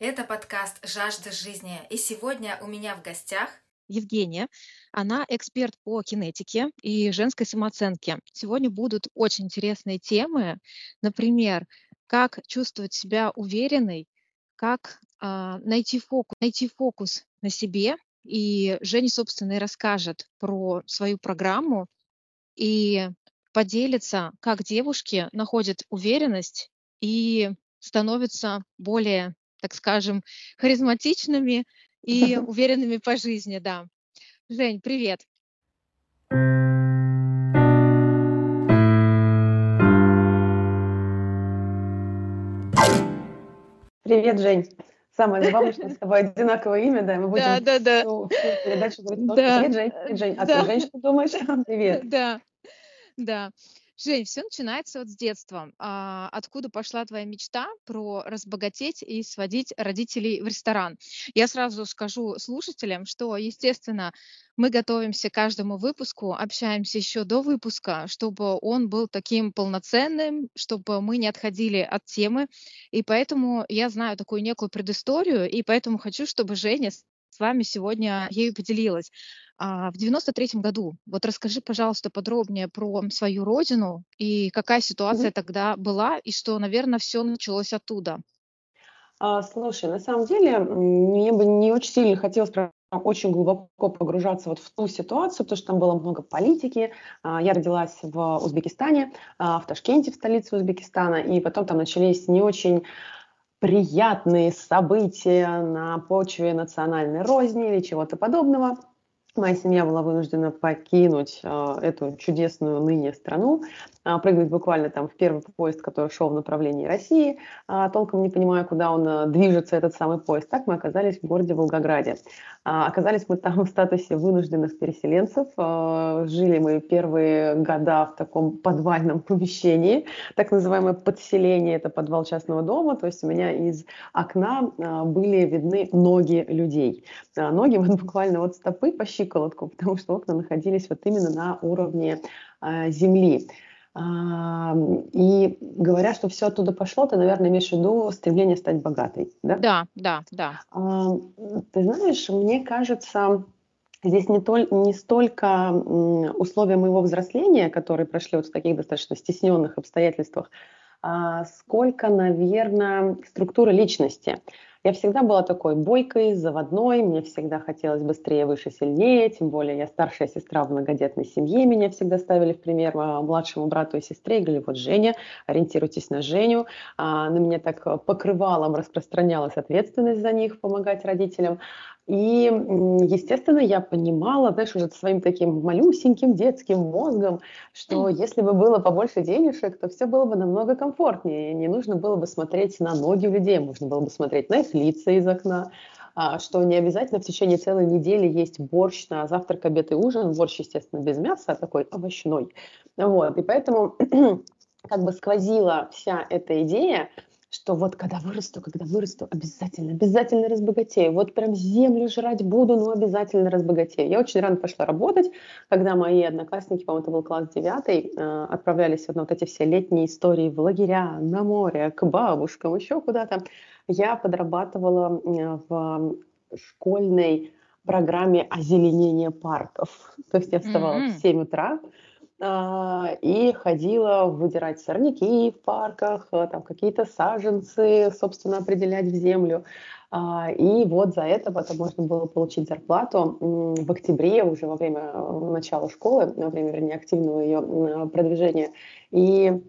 Это подкаст «Жажда жизни». И сегодня у меня в гостях Евгения. Она эксперт по кинетике и женской самооценке. Сегодня будут очень интересные темы. Например, как чувствовать себя уверенной, как а, найти, фокус, найти фокус на себе. И Женя, собственно, и расскажет про свою программу и поделится, как девушки находят уверенность и становятся более, так скажем, харизматичными и уверенными по жизни, да. Жень, привет. Привет, Жень. Самое забавное, что с тобой одинаковое имя, да, мы будем да, да, да. всю, всю передачу говорить да. «Привет, Жень, привет, Жень». А да. ты, Жень, что думаешь? Привет. Да, да. Жень, все начинается вот с детства. А, откуда пошла твоя мечта про разбогатеть и сводить родителей в ресторан? Я сразу скажу слушателям, что, естественно, мы готовимся к каждому выпуску, общаемся еще до выпуска, чтобы он был таким полноценным, чтобы мы не отходили от темы. И поэтому я знаю такую некую предысторию, и поэтому хочу, чтобы Женя с вами сегодня ею поделилась. А, в 93 году. Вот расскажи, пожалуйста, подробнее про свою родину и какая ситуация mm-hmm. тогда была, и что, наверное, все началось оттуда. А, слушай, на самом деле, мне бы не очень сильно хотелось очень глубоко погружаться вот в ту ситуацию, потому что там было много политики. А, я родилась в Узбекистане, а, в Ташкенте, в столице Узбекистана, и потом там начались не очень приятные события на почве национальной розни или чего-то подобного. Моя семья была вынуждена покинуть э, эту чудесную ныне страну, прыгнуть буквально там в первый поезд, который шел в направлении России, э, толком не понимая, куда он э, движется, этот самый поезд. Так мы оказались в городе Волгограде. Э, оказались мы там в статусе вынужденных переселенцев. Жили мы первые года в таком подвальном помещении, так называемое подселение, это подвал частного дома, то есть у меня из окна были видны ноги людей. Ноги вот буквально вот стопы по щиколотку, потому что окна находились вот именно на уровне земли. И говоря, что все оттуда пошло, ты, наверное, имеешь в виду стремление стать богатой, да? Да, да, да. Ты знаешь, мне кажется, здесь не, толь, не столько условия моего взросления, которые прошли вот в таких достаточно стесненных обстоятельствах, а сколько, наверное, структура личности. Я всегда была такой бойкой, заводной, мне всегда хотелось быстрее, выше, сильнее, тем более я старшая сестра в многодетной семье, меня всегда ставили в пример а, младшему брату и сестре, и говорили, вот Женя, ориентируйтесь на Женю, а, на меня так покрывалом распространялась ответственность за них, помогать родителям, и, естественно, я понимала, знаешь, уже своим таким малюсеньким детским мозгом, что если бы было побольше денежек, то все было бы намного комфортнее. Не нужно было бы смотреть на ноги людей, можно было бы смотреть на их лица из окна, а, что не обязательно в течение целой недели есть борщ на завтрак, обед и ужин. Борщ, естественно, без мяса, а такой овощной. Вот, и поэтому как бы сквозила вся эта идея, что вот когда вырасту, когда вырасту, обязательно, обязательно разбогатею. Вот прям землю жрать буду, но обязательно разбогатею. Я очень рано пошла работать, когда мои одноклассники, по-моему, это был класс девятый, э, отправлялись на вот эти все летние истории в лагеря, на море, к бабушкам, еще куда-то. Я подрабатывала в школьной программе озеленения парков. То есть я вставала mm-hmm. в 7 утра, и ходила выдирать сорняки в парках, э, там какие-то саженцы, собственно, определять в землю. А, и вот за это потом можно было получить зарплату в октябре, уже во время э, начала школы, во время, вернее, активного ее продвижения. И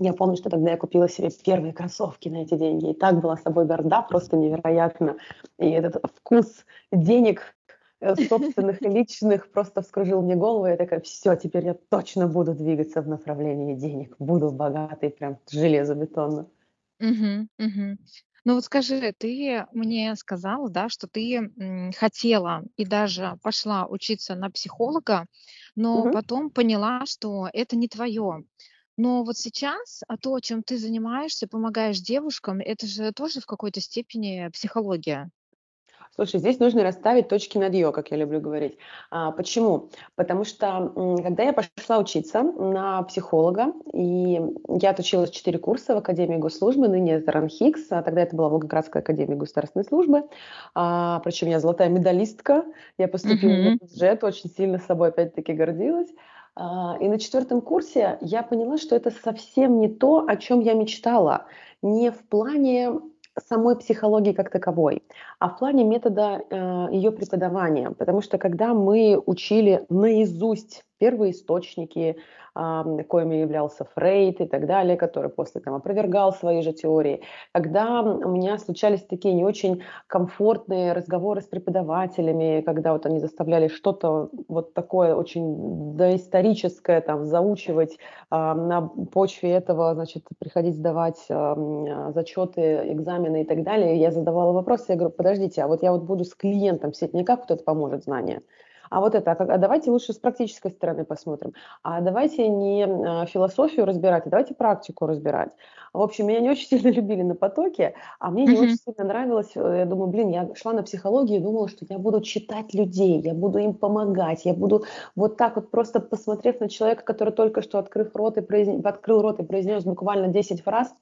я помню, что тогда я купила себе первые кроссовки на эти деньги. И так была с собой горда, просто невероятно. И этот вкус денег собственных личных просто вскружил мне голову. Я такая, все, теперь я точно буду двигаться в направлении денег. Буду богатой, прям железобетонно. Угу, угу. Ну вот скажи, ты мне сказала, да, что ты хотела и даже пошла учиться на психолога, но угу. потом поняла, что это не твое. Но вот сейчас а то, чем ты занимаешься, помогаешь девушкам, это же тоже в какой-то степени психология. Слушай, здесь нужно расставить точки над «ё», как я люблю говорить. А, почему? Потому что, когда я пошла учиться на психолога, и я отучилась 4 курса в Академии госслужбы, ныне это РАНХИКС, а тогда это была Волгоградская Академия государственной службы, а, причем я золотая медалистка, я поступила mm-hmm. в бюджет, очень сильно собой опять-таки гордилась. А, и на четвертом курсе я поняла, что это совсем не то, о чем я мечтала. Не в плане самой психологии как таковой, а в плане метода э, ее преподавания. Потому что когда мы учили наизусть первые источники, коими являлся Фрейд и так далее, который после там опровергал свои же теории. Когда у меня случались такие не очень комфортные разговоры с преподавателями, когда вот они заставляли что-то вот такое очень доисторическое там заучивать, на почве этого, значит, приходить сдавать зачеты, экзамены и так далее, я задавала вопросы, я говорю, подождите, а вот я вот буду с клиентом сидеть, мне как вот это поможет знание? А вот это, а, а давайте лучше с практической стороны посмотрим, а давайте не а, философию разбирать, а давайте практику разбирать. В общем, меня не очень сильно любили на потоке, а мне не mm-hmm. очень сильно нравилось, э, я думаю, блин, я шла на психологию и думала, что я буду читать людей, я буду им помогать, я буду вот так вот просто посмотрев на человека, который только что открыв рот и произнес, открыл рот и произнес буквально 10 фраз,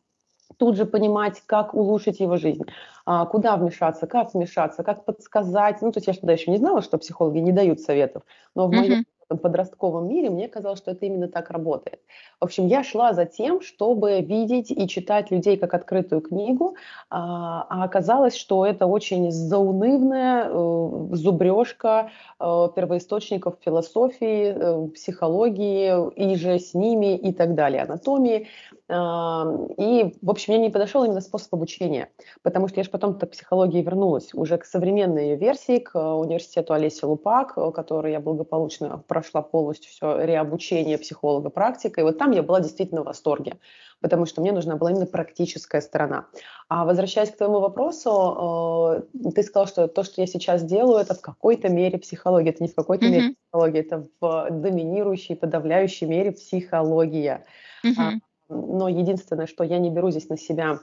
тут же понимать, как улучшить его жизнь, а, куда вмешаться, как вмешаться, как подсказать. Ну, то есть я тогда еще не знала, что психологи не дают советов, но в моем подростковом мире, мне казалось, что это именно так работает. В общем, я шла за тем, чтобы видеть и читать людей как открытую книгу, а, а оказалось, что это очень заунывная э, зубрежка э, первоисточников философии, э, психологии, и же с ними и так далее, анатомии. И, в общем, мне не подошел именно способ обучения, потому что я же потом к психологии вернулась, уже к современной ее версии, к университету Олеси Лупак, который я благополучно прошла полностью все реобучение психолога практика, и вот там я была действительно в восторге, потому что мне нужна была именно практическая сторона. А возвращаясь к твоему вопросу, э, ты сказал, что то, что я сейчас делаю, это в какой-то мере психология, это не в какой-то mm-hmm. мере психология, это в доминирующей, подавляющей мере психология. Mm-hmm. Но единственное, что я не беру здесь на себя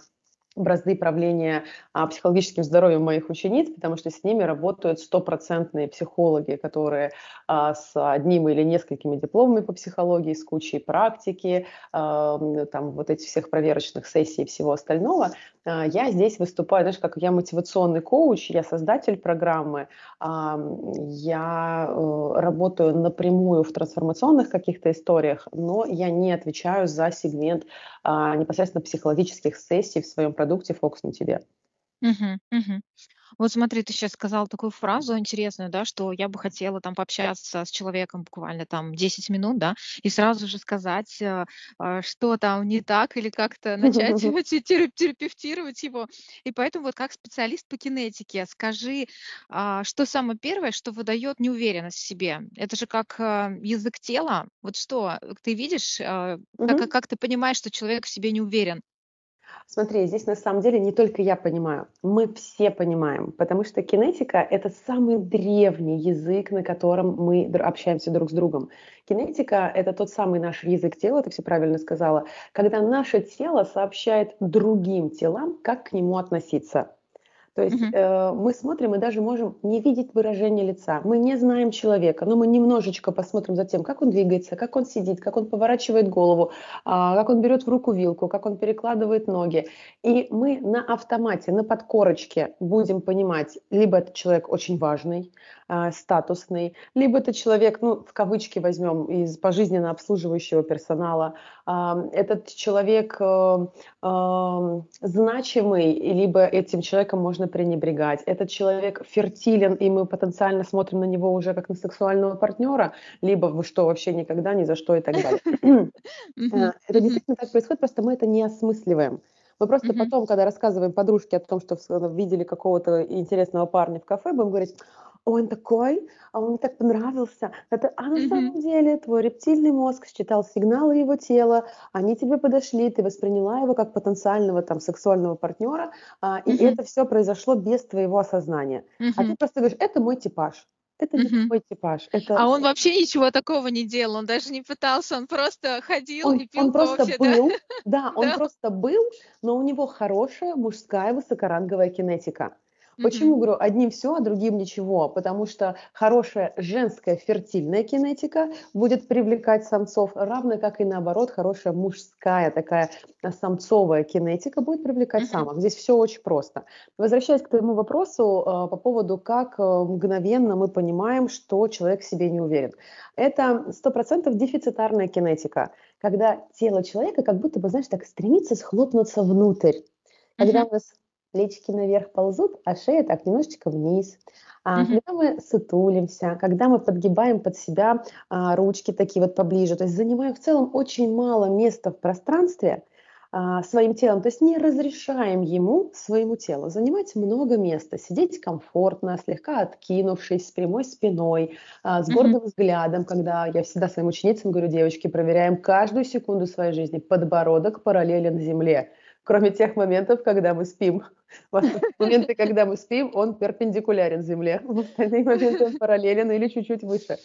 бразды правления а, психологическим здоровьем моих учениц, потому что с ними работают стопроцентные психологи, которые а, с одним или несколькими дипломами по психологии, с кучей практики, а, там вот этих всех проверочных сессий и всего остального. А, я здесь выступаю, знаешь, как я мотивационный коуч, я создатель программы, а, я э, работаю напрямую в трансформационных каких-то историях, но я не отвечаю за сегмент а, непосредственно психологических сессий в своем продукте «Фокус на тебе». Мгм, мгм. Вот смотри, ты сейчас сказал такую фразу интересную, да, что я бы хотела там пообщаться с человеком буквально там 10 минут, да, и сразу же сказать, э, а, что там не так, или как-то начать терапевтировать его. И поэтому вот как специалист по кинетике, скажи, а, что самое первое, что выдает неуверенность в себе? Это же как э, язык тела. Вот что ты видишь, э, как, как ты понимаешь, что человек в себе не уверен? Смотри, здесь на самом деле не только я понимаю, мы все понимаем, потому что кинетика – это самый древний язык, на котором мы общаемся друг с другом. Кинетика – это тот самый наш язык тела, ты все правильно сказала, когда наше тело сообщает другим телам, как к нему относиться. То есть uh-huh. э, мы смотрим и даже можем не видеть выражение лица. Мы не знаем человека, но мы немножечко посмотрим за тем, как он двигается, как он сидит, как он поворачивает голову, а, как он берет в руку вилку, как он перекладывает ноги. И мы на автомате, на подкорочке будем понимать, либо этот человек очень важный, э, статусный, либо это человек, ну, в кавычки возьмем, из пожизненно обслуживающего персонала, э, этот человек э, э, значимый, либо этим человеком можно пренебрегать. Этот человек фертилен, и мы потенциально смотрим на него уже как на сексуального партнера, либо вы что, вообще никогда, ни за что и так далее. Э, это действительно так происходит, просто мы это не осмысливаем. Мы просто потом, когда рассказываем подружке о том, что видели какого-то интересного парня в кафе, будем говорить, он такой, а он мне так понравился. Это, а на mm-hmm. самом деле твой рептильный мозг считал сигналы его тела, они тебе подошли, ты восприняла его как потенциального там сексуального партнера, а, и mm-hmm. это все произошло без твоего осознания. Mm-hmm. А ты просто говоришь, это мой типаж. Это не mm-hmm. твой типаж. Это... А он вообще ничего такого не делал, он даже не пытался, он просто ходил он, и пил Он просто кофе, был, да, да он да. просто был, но у него хорошая мужская высокоранговая кинетика. Почему, говорю, одним все, а другим ничего? Потому что хорошая женская фертильная кинетика будет привлекать самцов, равно как и наоборот, хорошая мужская такая самцовая кинетика будет привлекать самок. Здесь все очень просто. Возвращаясь к твоему вопросу э, по поводу, как э, мгновенно мы понимаем, что человек в себе не уверен. Это 100% дефицитарная кинетика, когда тело человека как будто бы, знаешь, так стремится схлопнуться внутрь. Когда у нас плечики наверх ползут, а шея так немножечко вниз. А, mm-hmm. Когда мы сутулимся, когда мы подгибаем под себя а, ручки такие вот поближе, то есть занимаем в целом очень мало места в пространстве а, своим телом, то есть не разрешаем ему, своему телу, занимать много места, сидеть комфортно, слегка откинувшись, с прямой спиной, а, с гордым mm-hmm. взглядом, когда я всегда своим ученицам говорю, девочки, проверяем каждую секунду своей жизни, подбородок параллелен земле кроме тех моментов, когда мы спим. В моменты, когда мы спим, он перпендикулярен Земле. В остальные моменты он параллелен или чуть-чуть выше.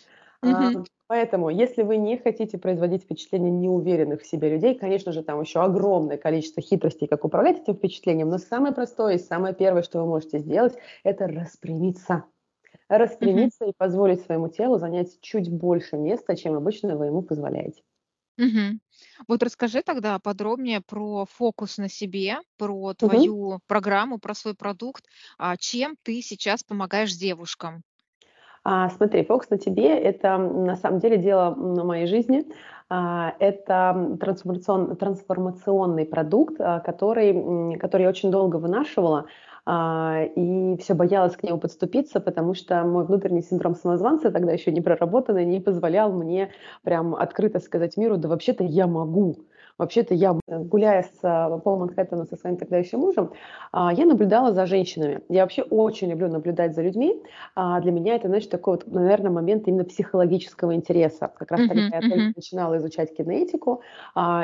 Mm-hmm. поэтому, если вы не хотите производить впечатление неуверенных в себе людей, конечно же, там еще огромное количество хитростей, как управлять этим впечатлением, но самое простое и самое первое, что вы можете сделать, это распрямиться. Распрямиться mm-hmm. и позволить своему телу занять чуть больше места, чем обычно вы ему позволяете. Мгм. Вот расскажи тогда подробнее про фокус на себе, про Мгм. твою программу, про свой продукт. А, чем ты сейчас помогаешь девушкам? А, смотри, фокус на тебе– это на самом деле дело на моей жизни. А, это трансформацион- трансформационный продукт, а, который, который я очень долго вынашивала. А, и все боялась к нему подступиться, потому что мой внутренний синдром самозванца, тогда еще не проработанный, не позволял мне прям открыто сказать миру, да вообще-то я могу. Вообще-то я, гуляя с, а, по Манхэттену со своим тогда еще мужем, а, я наблюдала за женщинами. Я вообще очень люблю наблюдать за людьми. А, для меня это, значит, такой вот, наверное, момент именно психологического интереса. Как раз тогда я только начинала изучать кинетику,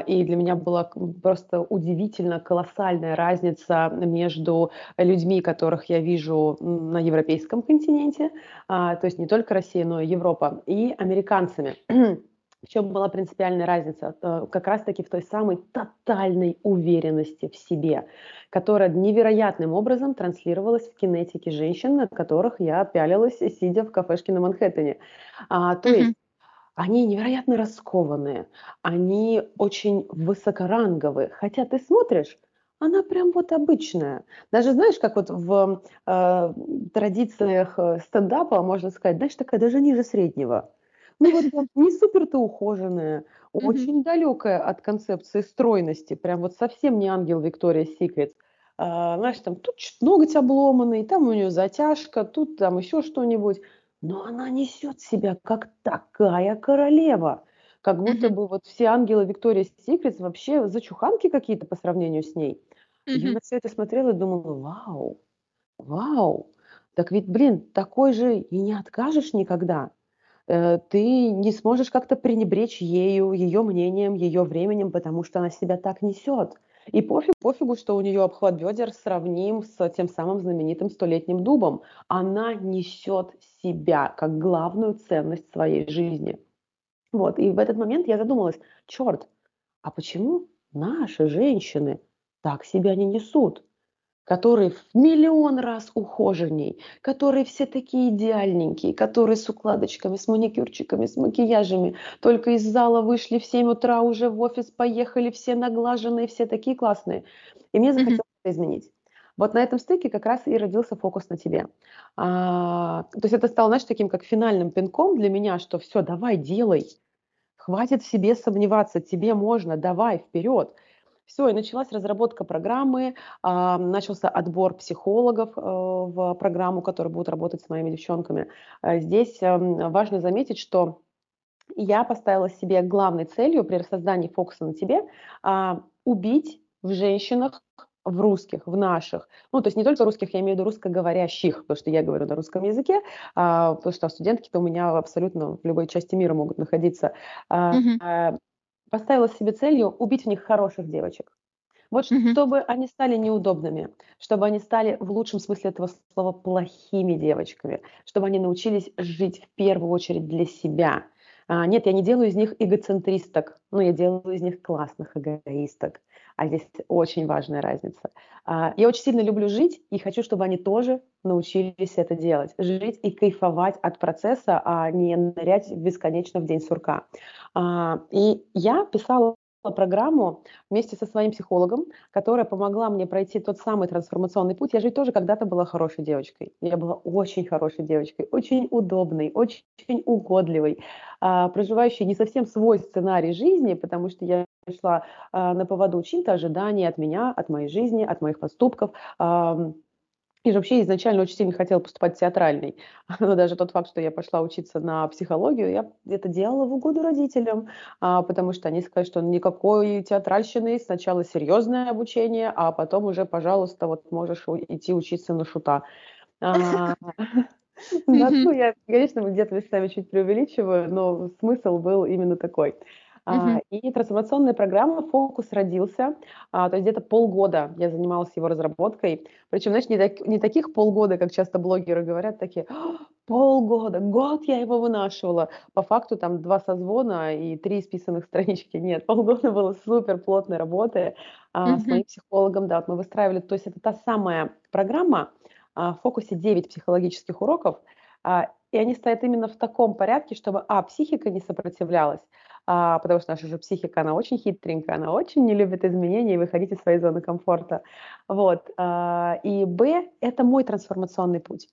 и для меня была просто удивительно колоссальная разница между людьми, которых я вижу на европейском континенте, то есть не только Россия, но и Европа, и американцами. В чем была принципиальная разница? Э, как раз-таки в той самой тотальной уверенности в себе, которая невероятным образом транслировалась в кинетике женщин, на которых я пялилась, сидя в кафешке на Манхэттене. А, то mm-hmm. есть они невероятно раскованные, они очень высокоранговые. Хотя ты смотришь, она прям вот обычная. Даже знаешь, как вот в э, традициях э, стендапа можно сказать, знаешь, такая даже ниже среднего. Ну вот не супер-то ухоженная, очень далекая от концепции стройности, прям вот совсем не ангел Виктория Секрет. А, знаешь, там тут ноготь обломанный, там у нее затяжка, тут там еще что-нибудь. Но она несет себя как такая королева. Как будто бы вот все ангелы Виктория Секрет вообще зачуханки какие-то по сравнению с ней. Я на все это смотрела и думала, вау, вау. Так ведь, блин, такой же и не откажешь никогда. Э, ты не сможешь как-то пренебречь ею, ее мнением, ее временем, потому что она себя так несет. И пофиг, пофигу, что у нее обхват бедер сравним с тем самым знаменитым столетним дубом. Она несет себя как главную ценность своей жизни. Вот, и в этот момент я задумалась, черт, а почему наши женщины так себя не несут? Которые в миллион раз ухоженней, которые все такие идеальненькие, которые с укладочками, с маникюрчиками, с макияжами, только из зала вышли в 7 утра, уже в офис поехали, все наглаженные, все такие классные. И мне захотелось mm-hmm. это изменить. Вот на этом стыке как раз и родился фокус на тебе. А, то есть это стало, знаешь, таким как финальным пинком для меня, что все, давай, делай. Хватит в себе сомневаться, тебе можно, давай, вперед. Все, и началась разработка программы, а, начался отбор психологов э, в программу, которые будут работать с моими девчонками. Э, здесь эм, важно заметить, что я поставила себе главной целью при создании фокуса на тебе а, убить в женщинах в русских, в наших, ну, то есть не только русских, я имею в виду русскоговорящих, потому что я говорю на русском языке, а, потому что студентки-то у меня абсолютно в любой части мира могут находиться. Mm-hmm поставила себе целью убить в них хороших девочек. Вот mm-hmm. чтобы они стали неудобными, чтобы они стали в лучшем смысле этого слова плохими девочками, чтобы они научились жить в первую очередь для себя. А, нет, я не делаю из них эгоцентристок, но я делаю из них классных эгоисток. А здесь очень важная разница. А, я очень сильно люблю жить и хочу, чтобы они тоже научились это делать. Жить и кайфовать от процесса, а не нырять бесконечно в день сурка. А, и я писала программу вместе со своим психологом, которая помогла мне пройти тот самый трансформационный путь. Я же тоже когда-то была хорошей девочкой. Я была очень хорошей девочкой, очень удобной, очень, угодливой, а, проживающей не совсем свой сценарий жизни, потому что я шла а, на поводу чьих-то ожиданий от меня, от моей жизни, от моих поступков. А, и же вообще изначально очень сильно хотела поступать в театральный. Но даже тот факт, что я пошла учиться на психологию, я это делала в угоду родителям, а, потому что они сказали, что никакой театральщины, сначала серьезное обучение, а потом уже, пожалуйста, вот можешь идти учиться на шута. А, ну, я, конечно, где-то местами чуть преувеличиваю, но смысл был именно такой. Uh-huh. И трансформационная программа «Фокус» родился, а, то есть где-то полгода я занималась его разработкой. Причем, знаешь, не, так, не таких полгода, как часто блогеры говорят, такие «А, полгода, год я его вынашивала. По факту там два созвона и три списанных странички. Нет, полгода было супер плотной работы uh-huh. с моим психологом. Да, вот мы выстраивали, то есть это та самая программа, в фокусе 9 психологических уроков, и они стоят именно в таком порядке, чтобы, а, психика не сопротивлялась, а, потому что наша же психика, она очень хитренькая, она очень не любит изменения и выходить из своей зоны комфорта. Вот. А, и Б – это мой трансформационный путь.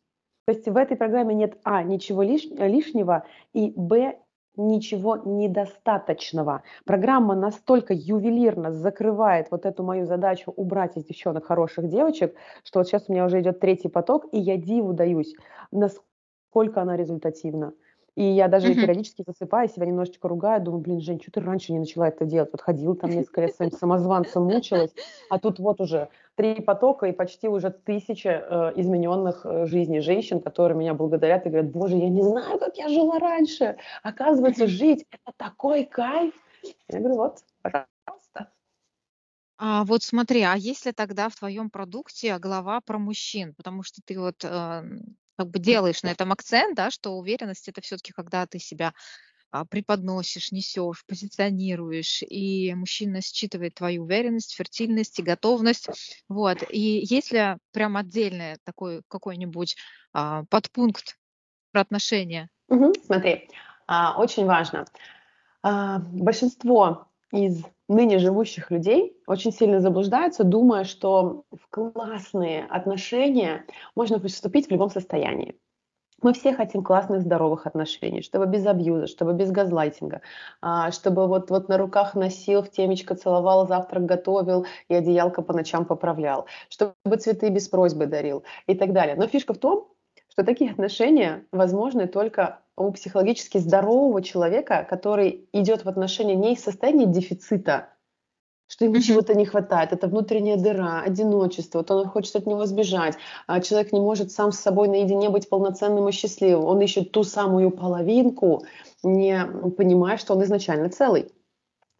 То есть в этой программе нет А, ничего лиш, лишнего, и Б, ничего недостаточного. Программа настолько ювелирно закрывает вот эту мою задачу убрать из девчонок хороших девочек, что вот сейчас у меня уже идет третий поток, и я диву даюсь, насколько она результативна. И я даже uh-huh. периодически засыпаю, себя немножечко ругаю, думаю, блин, Жень, что ты раньше не начала это делать? Вот ходила там несколько лет своим самозванцем, мучилась, а тут вот уже три потока и почти уже тысяча э, измененных э, жизней женщин, которые меня благодарят и говорят, боже, я не знаю, как я жила раньше. Оказывается, жить – это такой кайф. Я говорю, вот, пожалуйста. А вот смотри, а если тогда в твоем продукте глава про мужчин, потому что ты вот э, как бы делаешь на этом акцент, да, что уверенность это все-таки когда ты себя а, преподносишь, несешь, позиционируешь, и мужчина считывает твою уверенность, фертильность и готовность. Вот. И если прям отдельный такой какой-нибудь а, подпункт про отношения? Угу, смотри, а, очень важно. А, большинство из ныне живущих людей очень сильно заблуждаются, думая, что в классные отношения можно вступить в любом состоянии. Мы все хотим классных, здоровых отношений, чтобы без абьюза, чтобы без газлайтинга, а, чтобы вот, вот на руках носил, в темечко целовал, завтрак готовил и одеялко по ночам поправлял, чтобы цветы без просьбы дарил и так далее. Но фишка в том, что такие отношения возможны только у психологически здорового человека, который идет в отношения не из состояния дефицита, что ему чего-то не хватает, это внутренняя дыра, одиночество, вот он хочет от него сбежать, а человек не может сам с собой наедине быть полноценным и счастливым, он ищет ту самую половинку, не понимая, что он изначально целый.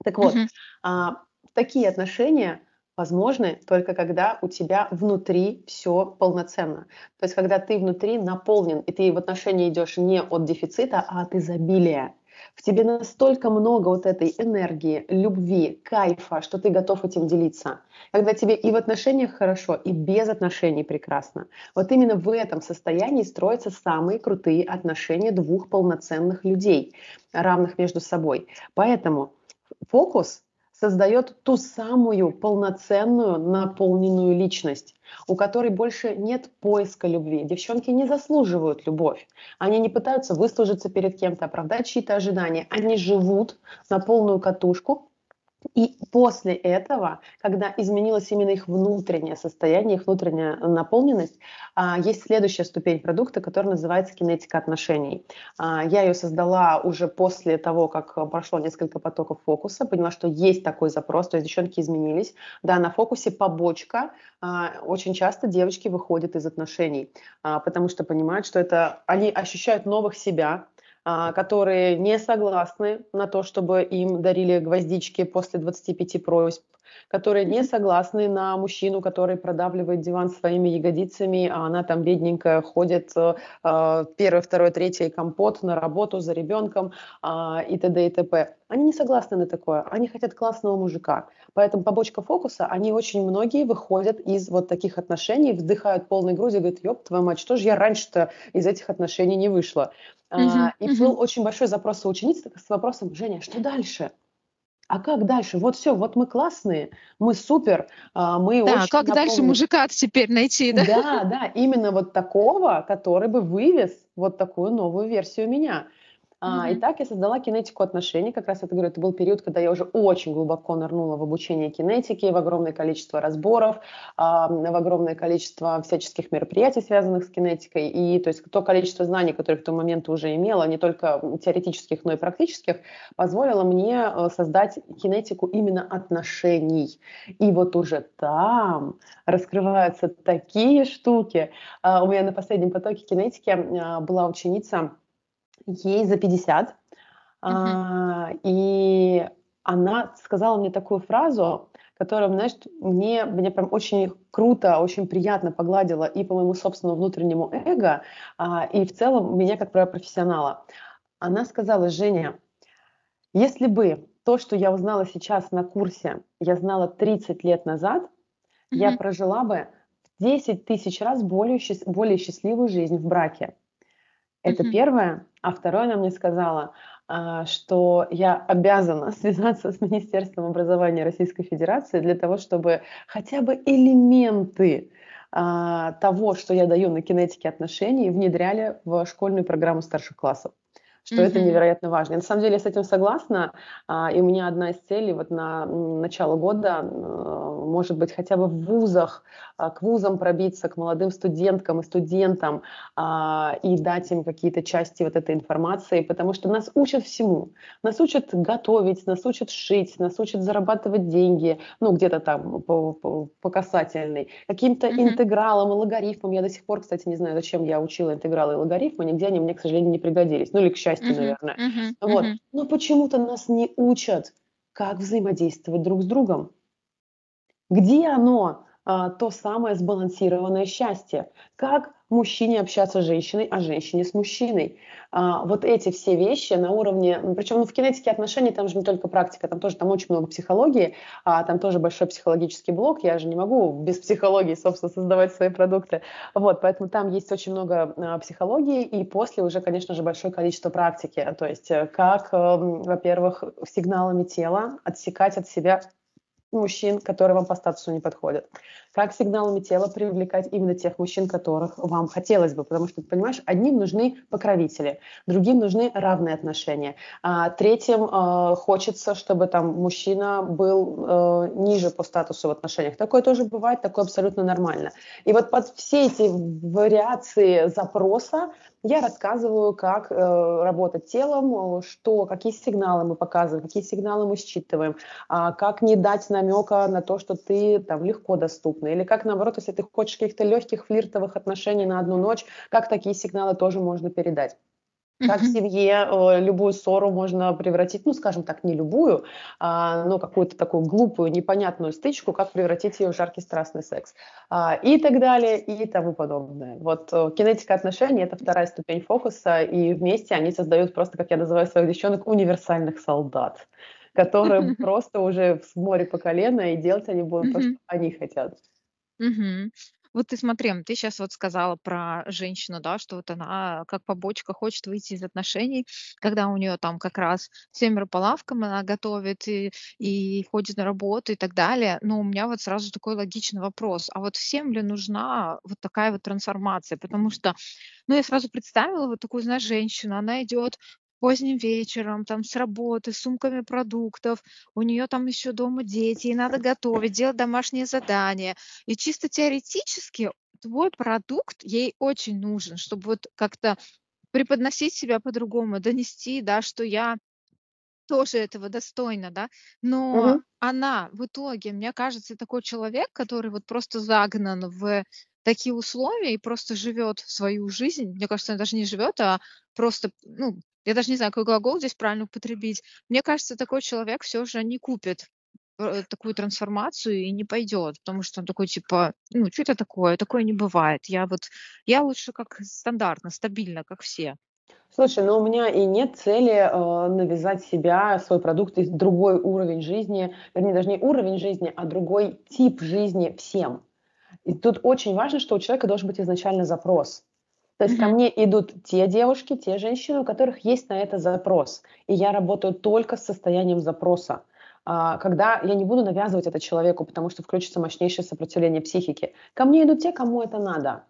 Так вот, uh-huh. а, такие отношения возможны только когда у тебя внутри все полноценно. То есть когда ты внутри наполнен, и ты в отношении идешь не от дефицита, а от изобилия. В тебе настолько много вот этой энергии, любви, кайфа, что ты готов этим делиться. Когда тебе и в отношениях хорошо, и без отношений прекрасно. Вот именно в этом состоянии строятся самые крутые отношения двух полноценных людей, равных между собой. Поэтому фокус создает ту самую полноценную, наполненную личность, у которой больше нет поиска любви. Девчонки не заслуживают любовь. Они не пытаются выслужиться перед кем-то, оправдать чьи-то ожидания. Они живут на полную катушку и после этого, когда изменилось именно их внутреннее состояние, их внутренняя наполненность, а, есть следующая ступень продукта, которая называется кинетика отношений. А, я ее создала уже после того, как прошло несколько потоков фокуса, поняла, что есть такой запрос, то есть девчонки изменились. Да, на фокусе побочка. А, очень часто девочки выходят из отношений, потому что понимают, что это они ощущают новых себя, которые не согласны на то, чтобы им дарили гвоздички после 25 просьб, которые не согласны на мужчину, который продавливает диван своими ягодицами, а она там бедненькая ходит э, э первое, второе, третье компот на работу за ребенком э, и т.д. и т.п. Они не согласны на такое, они хотят классного мужика. Поэтому побочка фокуса, они очень многие выходят из вот таких отношений, вдыхают полной грудью и говорят, ёб твою мать, что же я раньше-то из этих отношений не вышла? Uh-huh, а, и uh-huh. был очень большой запрос у учениц с вопросом, Женя, что дальше? А как дальше? Вот все, вот мы классные, мы супер, а, мы да, очень... как напомним... дальше мужика теперь найти, да? Да, да, именно вот такого, который бы вывез вот такую новую версию меня. А, И так я создала кинетику отношений. Как раз это, говорю, это был период, когда я уже очень глубоко нырнула в обучение кинетики, в огромное количество разборов, а, в огромное количество всяческих мероприятий, связанных с кинетикой. И то есть то количество знаний, которые в тот момент уже имела, не только теоретических, но и практических, позволило мне э, создать кинетику именно отношений. И вот уже там раскрываются такие штуки. А, у меня на последнем потоке кинетики была ученица, ей за 50, uh-huh. а, и она сказала мне такую фразу, которая, знаешь, мне, мне прям очень круто, очень приятно погладила и по моему собственному внутреннему эго, а, и в целом меня как профессионала. Она сказала, Женя, если бы то, что я узнала сейчас на курсе, я знала 30 лет назад, mm-hmm. я прожила бы в 10 тысяч раз более, более счастливую жизнь в браке. Это mm-hmm. первое. А второе она мне сказала, а, что я обязана связаться с Министерством образования Российской Федерации для того, чтобы хотя бы элементы а, того, что я даю на кинетике отношений, внедряли в школьную программу старших классов что mm-hmm. это невероятно важно. И на самом деле я с этим согласна, а, и у меня одна из целей вот на начало года, может быть, хотя бы в вузах, а, к вузам пробиться, к молодым студенткам и студентам а, и дать им какие-то части вот этой информации, потому что нас учат всему. Нас учат готовить, нас учат шить, нас учат зарабатывать деньги, ну, где-то там по, по, по касательной, каким-то mm-hmm. интегралам и логарифмам. Я до сих пор, кстати, не знаю, зачем я учила интегралы и логарифмы, нигде они мне, к сожалению, не пригодились. Ну, или к счастью, uh-huh, наверное. Uh-huh, вот. Но почему-то нас не учат, как взаимодействовать друг с другом. Где оно, а, то самое сбалансированное счастье? Как мужчине общаться с женщиной, а женщине с мужчиной. А, вот эти все вещи на уровне, причем ну, в кинетике отношений там же не только практика, там тоже там очень много психологии, а там тоже большой психологический блок, я же не могу без психологии, собственно, создавать свои продукты. Вот, поэтому там есть очень много а, психологии, и после уже, конечно же, большое количество практики, то есть э, как, эм, во-первых, сигналами тела отсекать от себя мужчин, которые вам по статусу не подходят. Как сигналами тела привлекать именно тех мужчин, которых вам хотелось бы. Потому что, понимаешь, одним нужны покровители, другим нужны равные отношения. А третьим э, хочется, чтобы там мужчина был э, ниже по статусу в отношениях. Такое тоже бывает, такое абсолютно нормально. И вот под все эти вариации запроса я рассказываю, как э, работать телом, что, какие сигналы мы показываем, какие сигналы мы считываем, э, как не дать намека на то, что ты там легко доступна, или как наоборот, если ты хочешь каких-то легких флиртовых отношений на одну ночь, как такие сигналы тоже можно передать. Как в семье э, любую ссору можно превратить, ну, скажем так, не любую, а, но какую-то такую глупую, непонятную стычку, как превратить ее в жаркий страстный секс. А, и так далее, и тому подобное. Вот э, кинетика отношений – это вторая ступень фокуса, и вместе они создают просто, как я называю своих девчонок, универсальных солдат, которые просто уже в море по колено, и делать они будут то, что они хотят. Вот ты смотри, ты сейчас вот сказала про женщину, да, что вот она как побочка хочет выйти из отношений, когда у нее там как раз семеро по лавкам, она готовит и, и ходит на работу и так далее. Но у меня вот сразу такой логичный вопрос. А вот всем ли нужна вот такая вот трансформация? Потому что, ну, я сразу представила вот такую, знаешь, женщину, она идет поздним вечером, там с работы, с сумками продуктов, у нее там еще дома дети, ей надо готовить, делать домашние задания. И чисто теоретически твой продукт ей очень нужен, чтобы вот как-то преподносить себя по-другому, донести, да, что я тоже этого достойна, да, но угу. она в итоге, мне кажется, такой человек, который вот просто загнан в такие условия и просто живет свою жизнь. Мне кажется, она даже не живет, а просто, ну, я даже не знаю, какой глагол здесь правильно употребить. Мне кажется, такой человек все же не купит э, такую трансформацию и не пойдет, потому что он такой типа, ну, что это такое? Такое не бывает. Я вот, я лучше как стандартно, стабильно, как все. Слушай, ну у меня и нет цели э, навязать себя, свой продукт и другой уровень жизни, вернее, даже не уровень жизни, а другой тип жизни всем. И тут очень важно, что у человека должен быть изначально запрос. То есть mm-hmm. ко мне идут те девушки, те женщины, у которых есть на это запрос. И я работаю только с состоянием запроса. А, когда я не буду навязывать это человеку, потому что включится мощнейшее сопротивление психики. Ко мне идут те, кому это надо.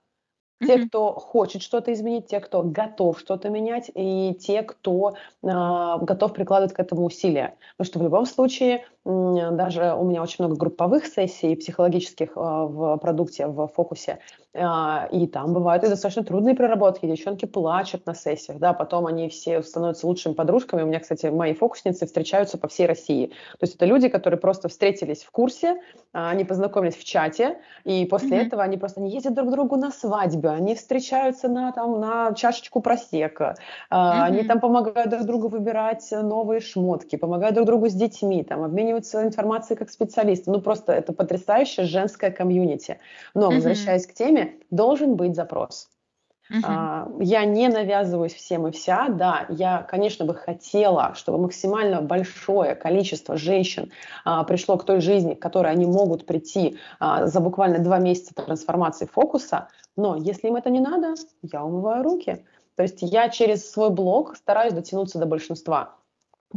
Те, mm-hmm. кто хочет что-то изменить, те, кто готов что-то менять, и те, кто э, готов прикладывать к этому усилия. Потому что в любом случае даже у меня очень много групповых сессий психологических а, в продукте, в фокусе, а, и там бывают и достаточно трудные проработки, девчонки плачут на сессиях, да, потом они все становятся лучшими подружками. У меня, кстати, мои фокусницы встречаются по всей России. То есть это люди, которые просто встретились в курсе, они познакомились в чате, и после mm-hmm. этого они просто не ездят друг к другу на свадьбу, они встречаются на, там, на чашечку просека, mm-hmm. они там помогают друг другу выбирать новые шмотки, помогают друг другу с детьми, там, обмениваются обмениваются информацией как специалисты. Ну, просто это потрясающее женское комьюнити. Но, возвращаясь mm-hmm. к теме, должен быть запрос. Uh-huh. А, я не навязываюсь всем и вся, да, я, конечно, бы хотела, чтобы максимально большое количество женщин а, пришло к той жизни, к которой они могут прийти а, за буквально два месяца трансформации фокуса, но если им это не надо, я умываю руки. То есть я через свой блог стараюсь дотянуться до большинства.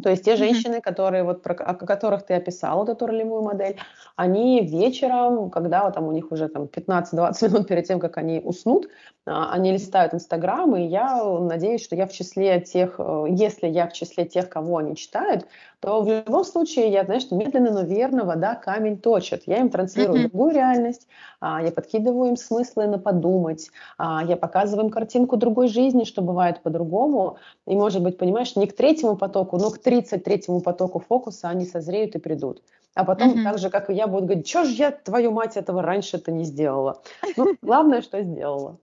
То есть те женщины, которые вот про, о которых ты описал, вот эту ролевую модель, они вечером, когда вот там у них уже там 15-20 минут перед тем, как они уснут, они листают Инстаграм, и я надеюсь, что я в числе тех, э, если я в числе тех, кого они читают, то в любом случае я, знаешь, медленно, но верно вода камень точит. Я им транслирую mm-hmm. другую реальность, а, я подкидываю им смыслы на подумать, а, я показываю им картинку другой жизни, что бывает по-другому. И, может быть, понимаешь, не к третьему потоку, но к 33-му потоку фокуса они созреют и придут. А потом, mm-hmm. так же, как и я, будут говорить, что ж я, твою мать, этого раньше-то не сделала. Ну, главное, что сделала.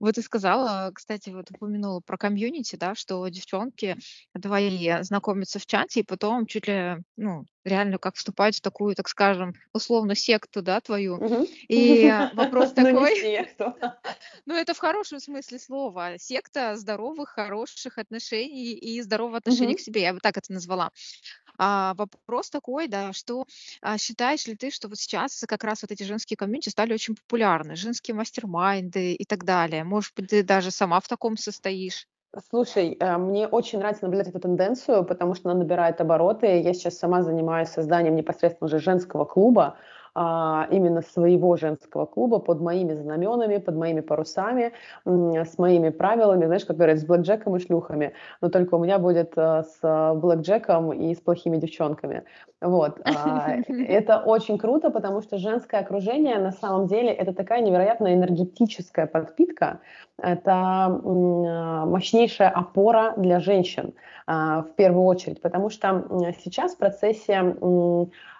Вот ты сказала, кстати, вот упомянула про комьюнити, да, что девчонки твои знакомятся в чате и потом чуть ли, ну, реально как вступать в такую, так скажем, условно секту, да, твою. Угу. И вопрос ну, такой... Ну, это в хорошем смысле слова. Секта здоровых, хороших отношений и здорового отношения к себе, я бы так это назвала. А, вопрос такой, да, что а, считаешь ли ты, что вот сейчас как раз вот эти женские комьюнити стали очень популярны, женские мастер-майнды и так далее? Может быть, ты даже сама в таком состоишь? Слушай, э, мне очень нравится наблюдать эту тенденцию, потому что она набирает обороты. Я сейчас сама занимаюсь созданием непосредственно уже женского клуба, а, именно своего женского клуба под моими знаменами, под моими парусами, с моими правилами, знаешь, как говорят, с блэкджеком и шлюхами. Но только у меня будет э, с блэкджеком и с плохими девчонками. Вот. А, это очень круто, потому что женское окружение на самом деле это такая невероятная энергетическая подпитка, это мощнейшая опора для женщин а, в первую очередь, потому что сейчас в процессе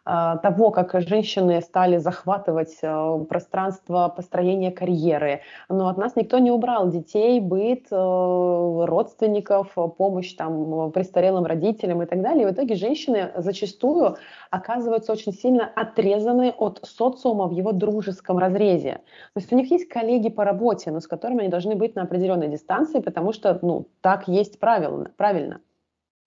а, того, как женщины стали захватывать а, пространство построения карьеры. Но от нас никто не убрал детей, быт, э, родственников, помощь там, престарелым родителям и так далее. И в итоге женщины зачастую оказываются очень сильно отрезаны от социума в его дружеском разрезе. То есть у них есть коллеги по работе, но с которыми они должны быть на определенной дистанции, потому что ну, так есть правильно. правильно.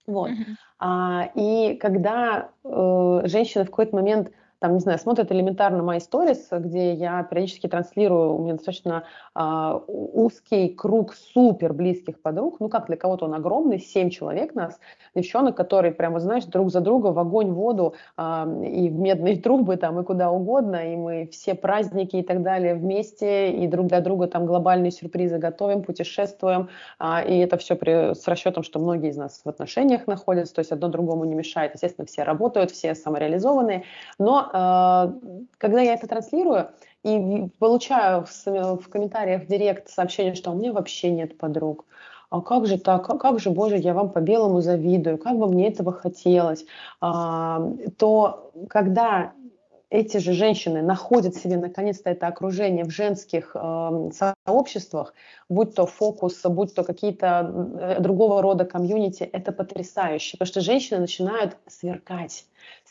Вот. Mm-hmm. А, и когда э, женщина в какой-то момент там, не знаю, смотрят элементарно мои сторис, где я периодически транслирую, у меня достаточно э, узкий круг супер близких подруг, ну как для кого-то он огромный, семь человек нас, девчонок, которые прямо, знаешь, друг за друга в огонь, в воду э, и в медные трубы там и куда угодно, и мы все праздники и так далее вместе, и друг для друга там глобальные сюрпризы готовим, путешествуем, э, и это все при, с расчетом, что многие из нас в отношениях находятся, то есть одно другому не мешает, естественно, все работают, все самореализованные, но когда я это транслирую и получаю в, комментариях в директ сообщение, что у меня вообще нет подруг, а как же так, как, как же, боже, я вам по-белому завидую, как бы мне этого хотелось, а, то когда эти же женщины находят себе наконец-то это окружение в женских э, сообществах, будь то фокус, будь то какие-то э, другого рода комьюнити, это потрясающе, потому что женщины начинают сверкать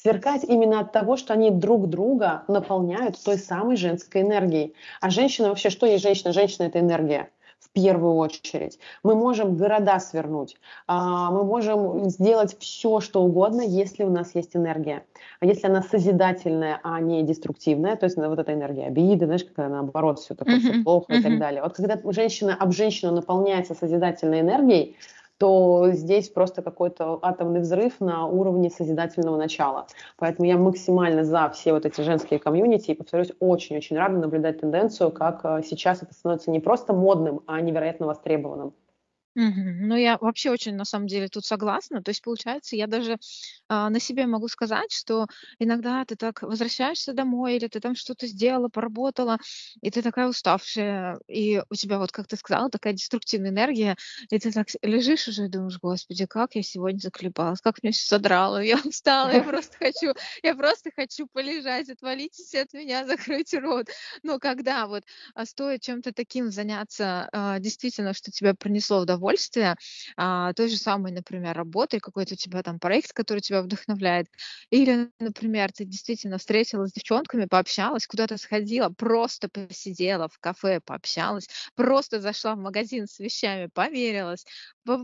сверкать именно от того, что они друг друга наполняют той самой женской энергией. А женщина вообще, что есть женщина? Женщина – это энергия в первую очередь. Мы можем города свернуть, а, мы можем сделать все, что угодно, если у нас есть энергия. А если она созидательная, а не деструктивная, то есть вот эта энергия обиды, знаешь, когда наоборот все такое, все плохо и так далее. Вот когда женщина об женщину наполняется созидательной энергией, то здесь просто какой-то атомный взрыв на уровне созидательного начала. Поэтому я максимально за все вот эти женские комьюнити и, повторюсь, очень-очень рада наблюдать тенденцию, как э, сейчас это становится не просто модным, а невероятно востребованным. Мгм. Ну, я вообще очень, на самом деле, тут согласна. То есть, получается, я даже а, на себе могу сказать, что иногда ты так возвращаешься домой, или ты там что-то сделала, поработала, и ты такая уставшая, и у тебя, вот как ты сказала, такая деструктивная энергия, и ты так лежишь уже и думаешь, господи, как я сегодня заколебалась, как меня все содрало, я устала, я просто хочу, я просто хочу полежать, отвалитесь от меня, закройте рот. Но когда вот а, стоит чем-то таким заняться, а, действительно, что тебя принесло удовольствие, удовольствие а, той же самой, например, работой, какой-то у тебя там проект, который тебя вдохновляет. Или, например, ты действительно встретилась с девчонками, пообщалась, куда-то сходила, просто посидела в кафе, пообщалась, просто зашла в магазин с вещами, померилась,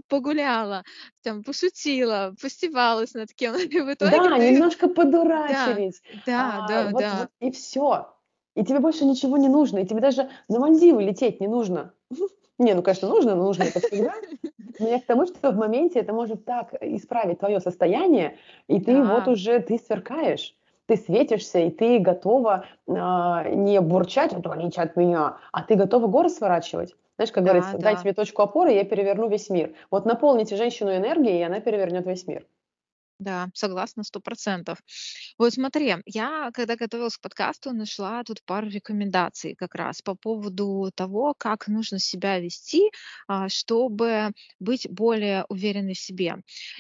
погуляла, там, пошутила, постебалась над кем И в итоге да, ты... немножко подурачились. Да, а, да, вот, да. Вот, и все. И тебе больше ничего не нужно, и тебе даже на Мальдивы лететь не нужно. Не, ну, конечно, нужно, но нужно это всегда. Но я к тому, что в моменте это может так исправить твое состояние, и ты да. вот уже, ты сверкаешь ты светишься, и ты готова э, не бурчать, отвалите от меня, а ты готова горы сворачивать. Знаешь, как да, говорится, да. дайте мне точку опоры, я переверну весь мир. Вот наполните женщину энергией, и она перевернет весь мир. Да, согласна, сто процентов. Вот смотри, я, когда готовилась к подкасту, нашла тут пару рекомендаций как раз по поводу того, как нужно себя вести, а, чтобы быть более уверенной в себе.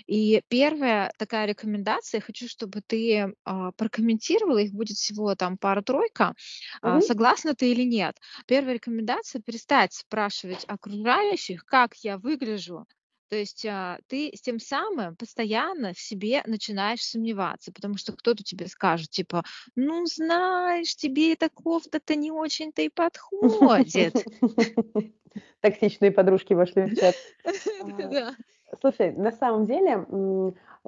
И первая такая рекомендация, хочу, чтобы ты а, прокомментировала, их будет всего там пара-тройка, а, согласна ты или нет. Первая рекомендация– перестать спрашивать окружающих, как я выгляжу, то есть а, ты с тем самым постоянно в себе начинаешь сомневаться, потому что кто-то тебе скажет, типа, ну, знаешь, тебе эта кофта-то не очень-то и подходит. Токсичные подружки вошли в чат. А, слушай, на самом деле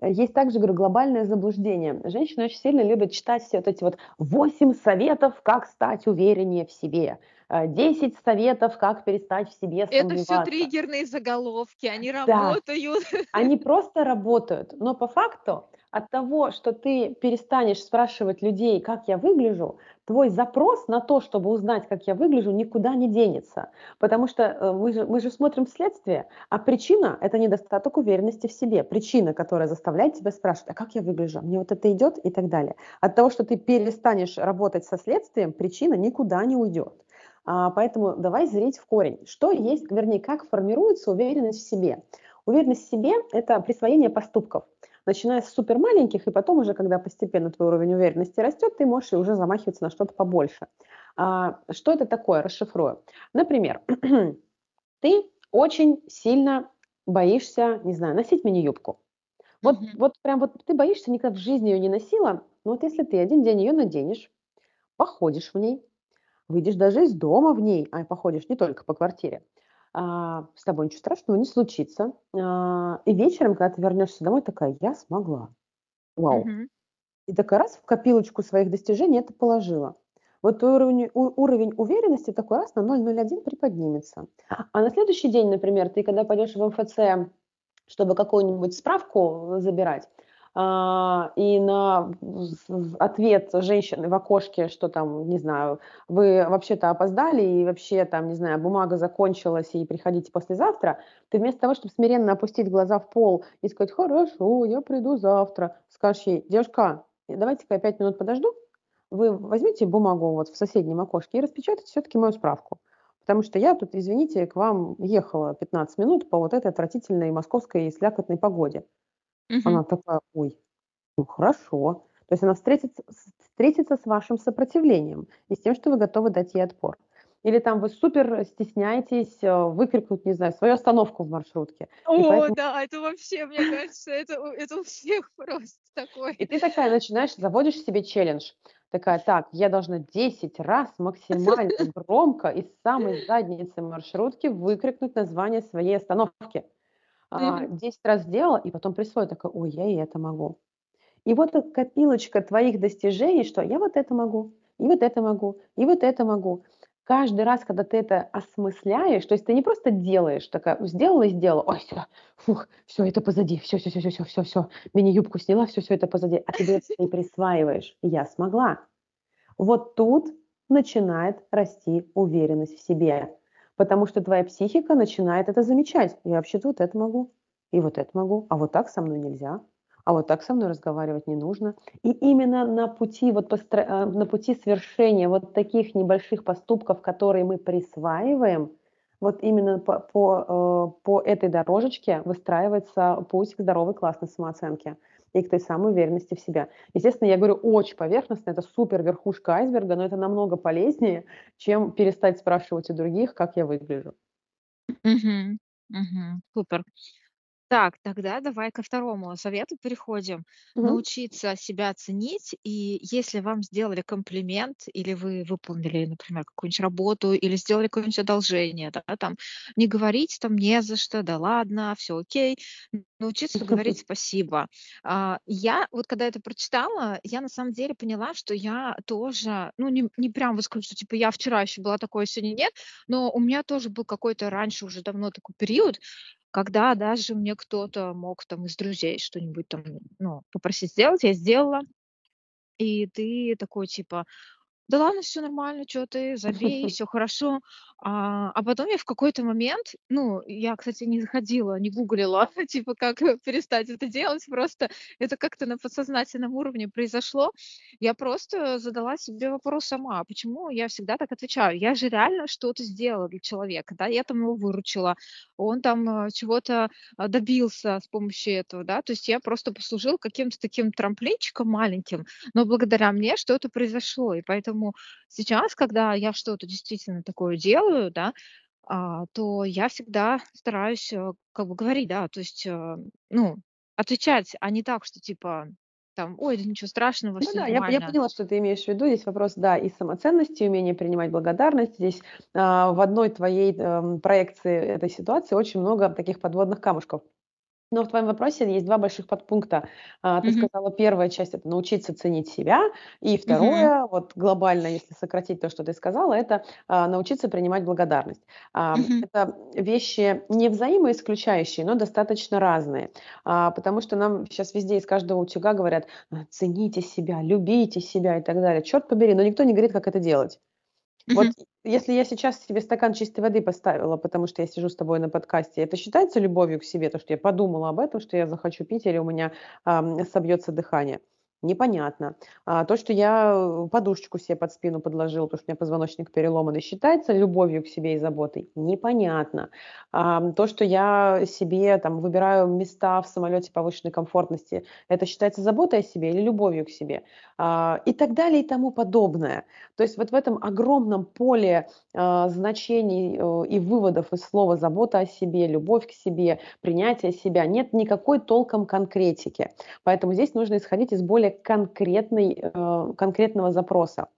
есть также, говорю, глобальное заблуждение. Женщины очень сильно любят читать все вот эти вот 8 советов, как стать увереннее в себе. 10 советов, как перестать в себе сомневаться. Это все триггерные заголовки, они да. работают. Они просто работают, но по факту от того, что ты перестанешь спрашивать людей, как я выгляжу, твой запрос на то, чтобы узнать, как я выгляжу, никуда не денется. Потому что э, мы же, мы же смотрим следствие, а причина – это недостаток уверенности в себе. Причина, которая заставляет тебя спрашивать, а как я выгляжу, мне вот это идет и так далее. От того, что ты перестанешь работать со следствием, причина никуда не уйдет. А, поэтому давай зрить в корень. Что есть, вернее, как формируется уверенность в себе? Уверенность в себе – это присвоение поступков. Начиная с супер маленьких, и потом уже, когда постепенно твой уровень уверенности растет, ты можешь уже замахиваться на что-то побольше. А, что это такое? Расшифрую. Например, ты очень сильно боишься, не знаю, носить мини-юбку. Вот, mm-hmm. вот прям вот ты боишься, никогда в жизни ее не носила, но вот если ты один день ее наденешь, походишь в ней, выйдешь даже из дома в ней, а походишь не только по квартире, а, с тобой ничего страшного не случится. А, и вечером, когда ты вернешься домой, такая, я смогла. Вау. Угу. И такая раз в копилочку своих достижений это положила. Вот уровень, уровень уверенности такой раз на 0,01 приподнимется. А на следующий день, например, ты когда пойдешь в МФЦ, чтобы какую-нибудь справку забирать, и на ответ женщины в окошке, что там, не знаю, вы вообще-то опоздали, и вообще там, не знаю, бумага закончилась, и приходите послезавтра, ты вместо того, чтобы смиренно опустить глаза в пол и сказать, хорошо, я приду завтра, скажешь ей, девушка, давайте-ка я пять минут подожду, вы возьмите бумагу вот в соседнем окошке и распечатайте все-таки мою справку. Потому что я тут, извините, к вам ехала 15 минут по вот этой отвратительной московской слякотной погоде. Мгм. Она такая: "Ой, ну хорошо". То есть она встретится встретится с вашим сопротивлением и с тем, что вы готовы дать ей отпор. или там вы супер стесняетесь э, выкрикнуть, не знаю, свою остановку в маршрутке. О, поэтому... да, это вообще, мне кажется, это, это у всех просто такое. И ты такая начинаешь, заводишь себе челлендж. Такая, так, я должна 10 раз максимально громко из самой задницы маршрутки выкрикнуть название своей остановки. А, 10 раз сделала, и потом присвоила, такая, ой, я и это могу. И вот копилочка твоих достижений, что я вот это могу, и вот это могу, и вот это могу. Каждый раз, когда ты это осмысляешь, то есть ты не просто делаешь, такая, сделала и сделала, ой, все, фух, все, это позади, все, все, все, все, все, все, все, мини-юбку сняла, все, все это позади, а ты это и присваиваешь. Я смогла. Вот тут начинает расти уверенность в себе, потому что твоя психика начинает это замечать. Я вообще-то вот это могу, и вот это могу, а вот так со мной нельзя а вот так со мной разговаривать не нужно. И именно на пути, вот постро... Э, на пути свершения вот таких небольших поступков, которые мы присваиваем, вот именно по, по, э, по этой дорожечке выстраивается путь к здоровой классной самооценке и к той самой уверенности в себя. Естественно, я говорю очень поверхностно, это супер верхушка айсберга, но это намного полезнее, чем перестать спрашивать у других, как я выгляжу. Угу, угу, супер. Так, тогда давай ко второму совету переходим. Мгм. Научиться себя ценить. И если вам сделали комплимент, или вы выполнили, например, какую-нибудь работу, или сделали какое-нибудь одолжение, да, там, не говорить там не за что, да ладно, все окей. Научиться говорить спасибо. А, Я вот когда это прочитала, я на самом деле поняла, что я тоже, ну не, не прям вот скажу, что типа я вчера еще была такой, сегодня нет, но у меня тоже был какой-то раньше уже давно такой период, когда даже мне кто-то мог там из друзей что-нибудь там, ну, попросить сделать, я сделала. И ты такой типа, да ладно, все нормально, что ты, забей, все хорошо. А, а потом я в какой-то момент, ну, я, кстати, не заходила, не гуглила, типа, как перестать это делать, просто это как-то на подсознательном уровне произошло. Я просто задала себе вопрос сама, почему я всегда так отвечаю? Я же реально что-то сделала для человека, да, я там его выручила, он там э, чего-то а, добился с помощью этого, да, то есть я просто послужил каким-то таким трамплинчиком маленьким, но благодаря мне что-то произошло, и поэтому сейчас, когда я что-то действительно такое делаю, да, а, то я всегда стараюсь э, как бы говорить, да, то есть, э, ну, отвечать, а не так, что типа там, ой, да ничего страшного, Ну все да, я, я поняла, что ты имеешь в виду. Здесь вопрос, да, и самоценности, и умение принимать благодарность. Здесь а, в одной твоей эм, проекции этой ситуации очень много таких подводных камушков. Но в твоем вопросе есть два больших подпункта. А, ты Мгм. сказала, первая часть– это научиться ценить себя, и второе, вот глобально, если сократить то, что ты сказала, это а, научиться принимать благодарность. А, Мгм. Это вещи не взаимоисключающие, но достаточно разные, А, потому что нам сейчас везде из каждого утюга говорят, «А, цените себя, любите себя и так далее. Черт побери, но никто не говорит, как это делать. Вот Мгм. если я сейчас себе стакан чистой воды поставила, потому что я сижу с тобой на подкасте, это считается любовью к себе, то, что я подумала об этом, что я захочу пить или у меня ам, собьется дыхание? Непонятно. А, то, что я э, подушечку себе под спину подложила, потому что у меня позвоночник переломанный, считается любовью к себе и заботой? Непонятно. А, то, что я себе там выбираю места в самолете повышенной комфортности, это считается заботой о себе или любовью к себе? А, и так далее и тому подобное. То есть вот в этом огромном поле а, значений э, и выводов из слова забота о себе, любовь к себе, принятие себя нет никакой толком конкретики. Поэтому здесь нужно исходить из более конкретной, э, конкретного запроса.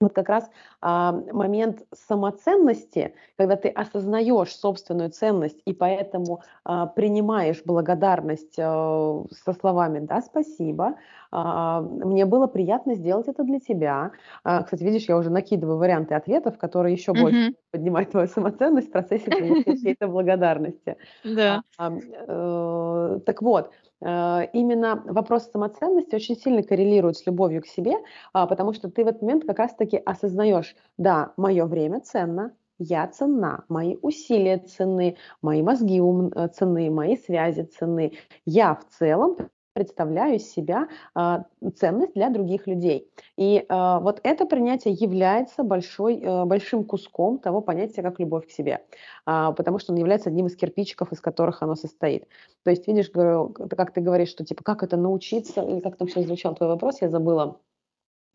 Вот как раз а, момент самоценности, когда ты осознаешь собственную ценность и поэтому а, принимаешь благодарность а, со словами «да, спасибо», а, «мне было приятно сделать это для тебя». А, кстати, видишь, я уже накидываю варианты ответов, которые еще больше Мгм. поднимают твою самоценность в процессе принятия чьей-то благодарности. Да. Э, так вот, э, именно вопрос самоценности очень сильно коррелирует с любовью к себе, а, потому что ты в этот момент как раз-таки осознаешь, да, мое время ценно, я ценна, мои усилия ценны, мои мозги ум- э, ценны, мои связи ценны. Я в целом представляю из себя а, ценность для других людей. И а, вот это принятие является большой, э, большим куском того понятия, как любовь к себе, а, потому что он является одним из кирпичиков, из которых оно состоит. То есть, видишь, как ты говоришь, что типа как это научиться, или как там сейчас звучал твой вопрос, я забыла.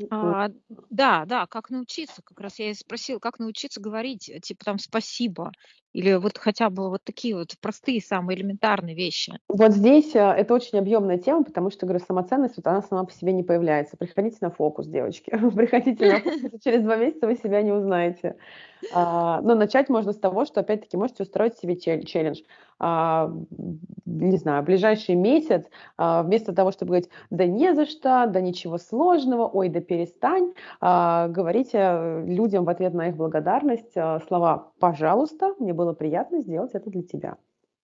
А, да, да, как научиться? Как раз я и спросила, как научиться говорить, э, типа там спасибо, или вот хотя бы вот такие вот простые, самые элементарные вещи. Вот здесь э, это очень объемная тема, потому что, говорю, самоценность, вот она сама по себе не появляется. Приходите на фокус, девочки. Приходите на фокус, через два месяца вы себя не узнаете. А, но начать можно с того, что, опять-таки, можете устроить себе челлендж. А, не знаю, ближайший месяц, а, вместо того, чтобы говорить, да не за что, да ничего сложного, ой, да перестань, а, говорите людям в ответ на их благодарность а, слова «пожалуйста, мне было приятно сделать это для тебя».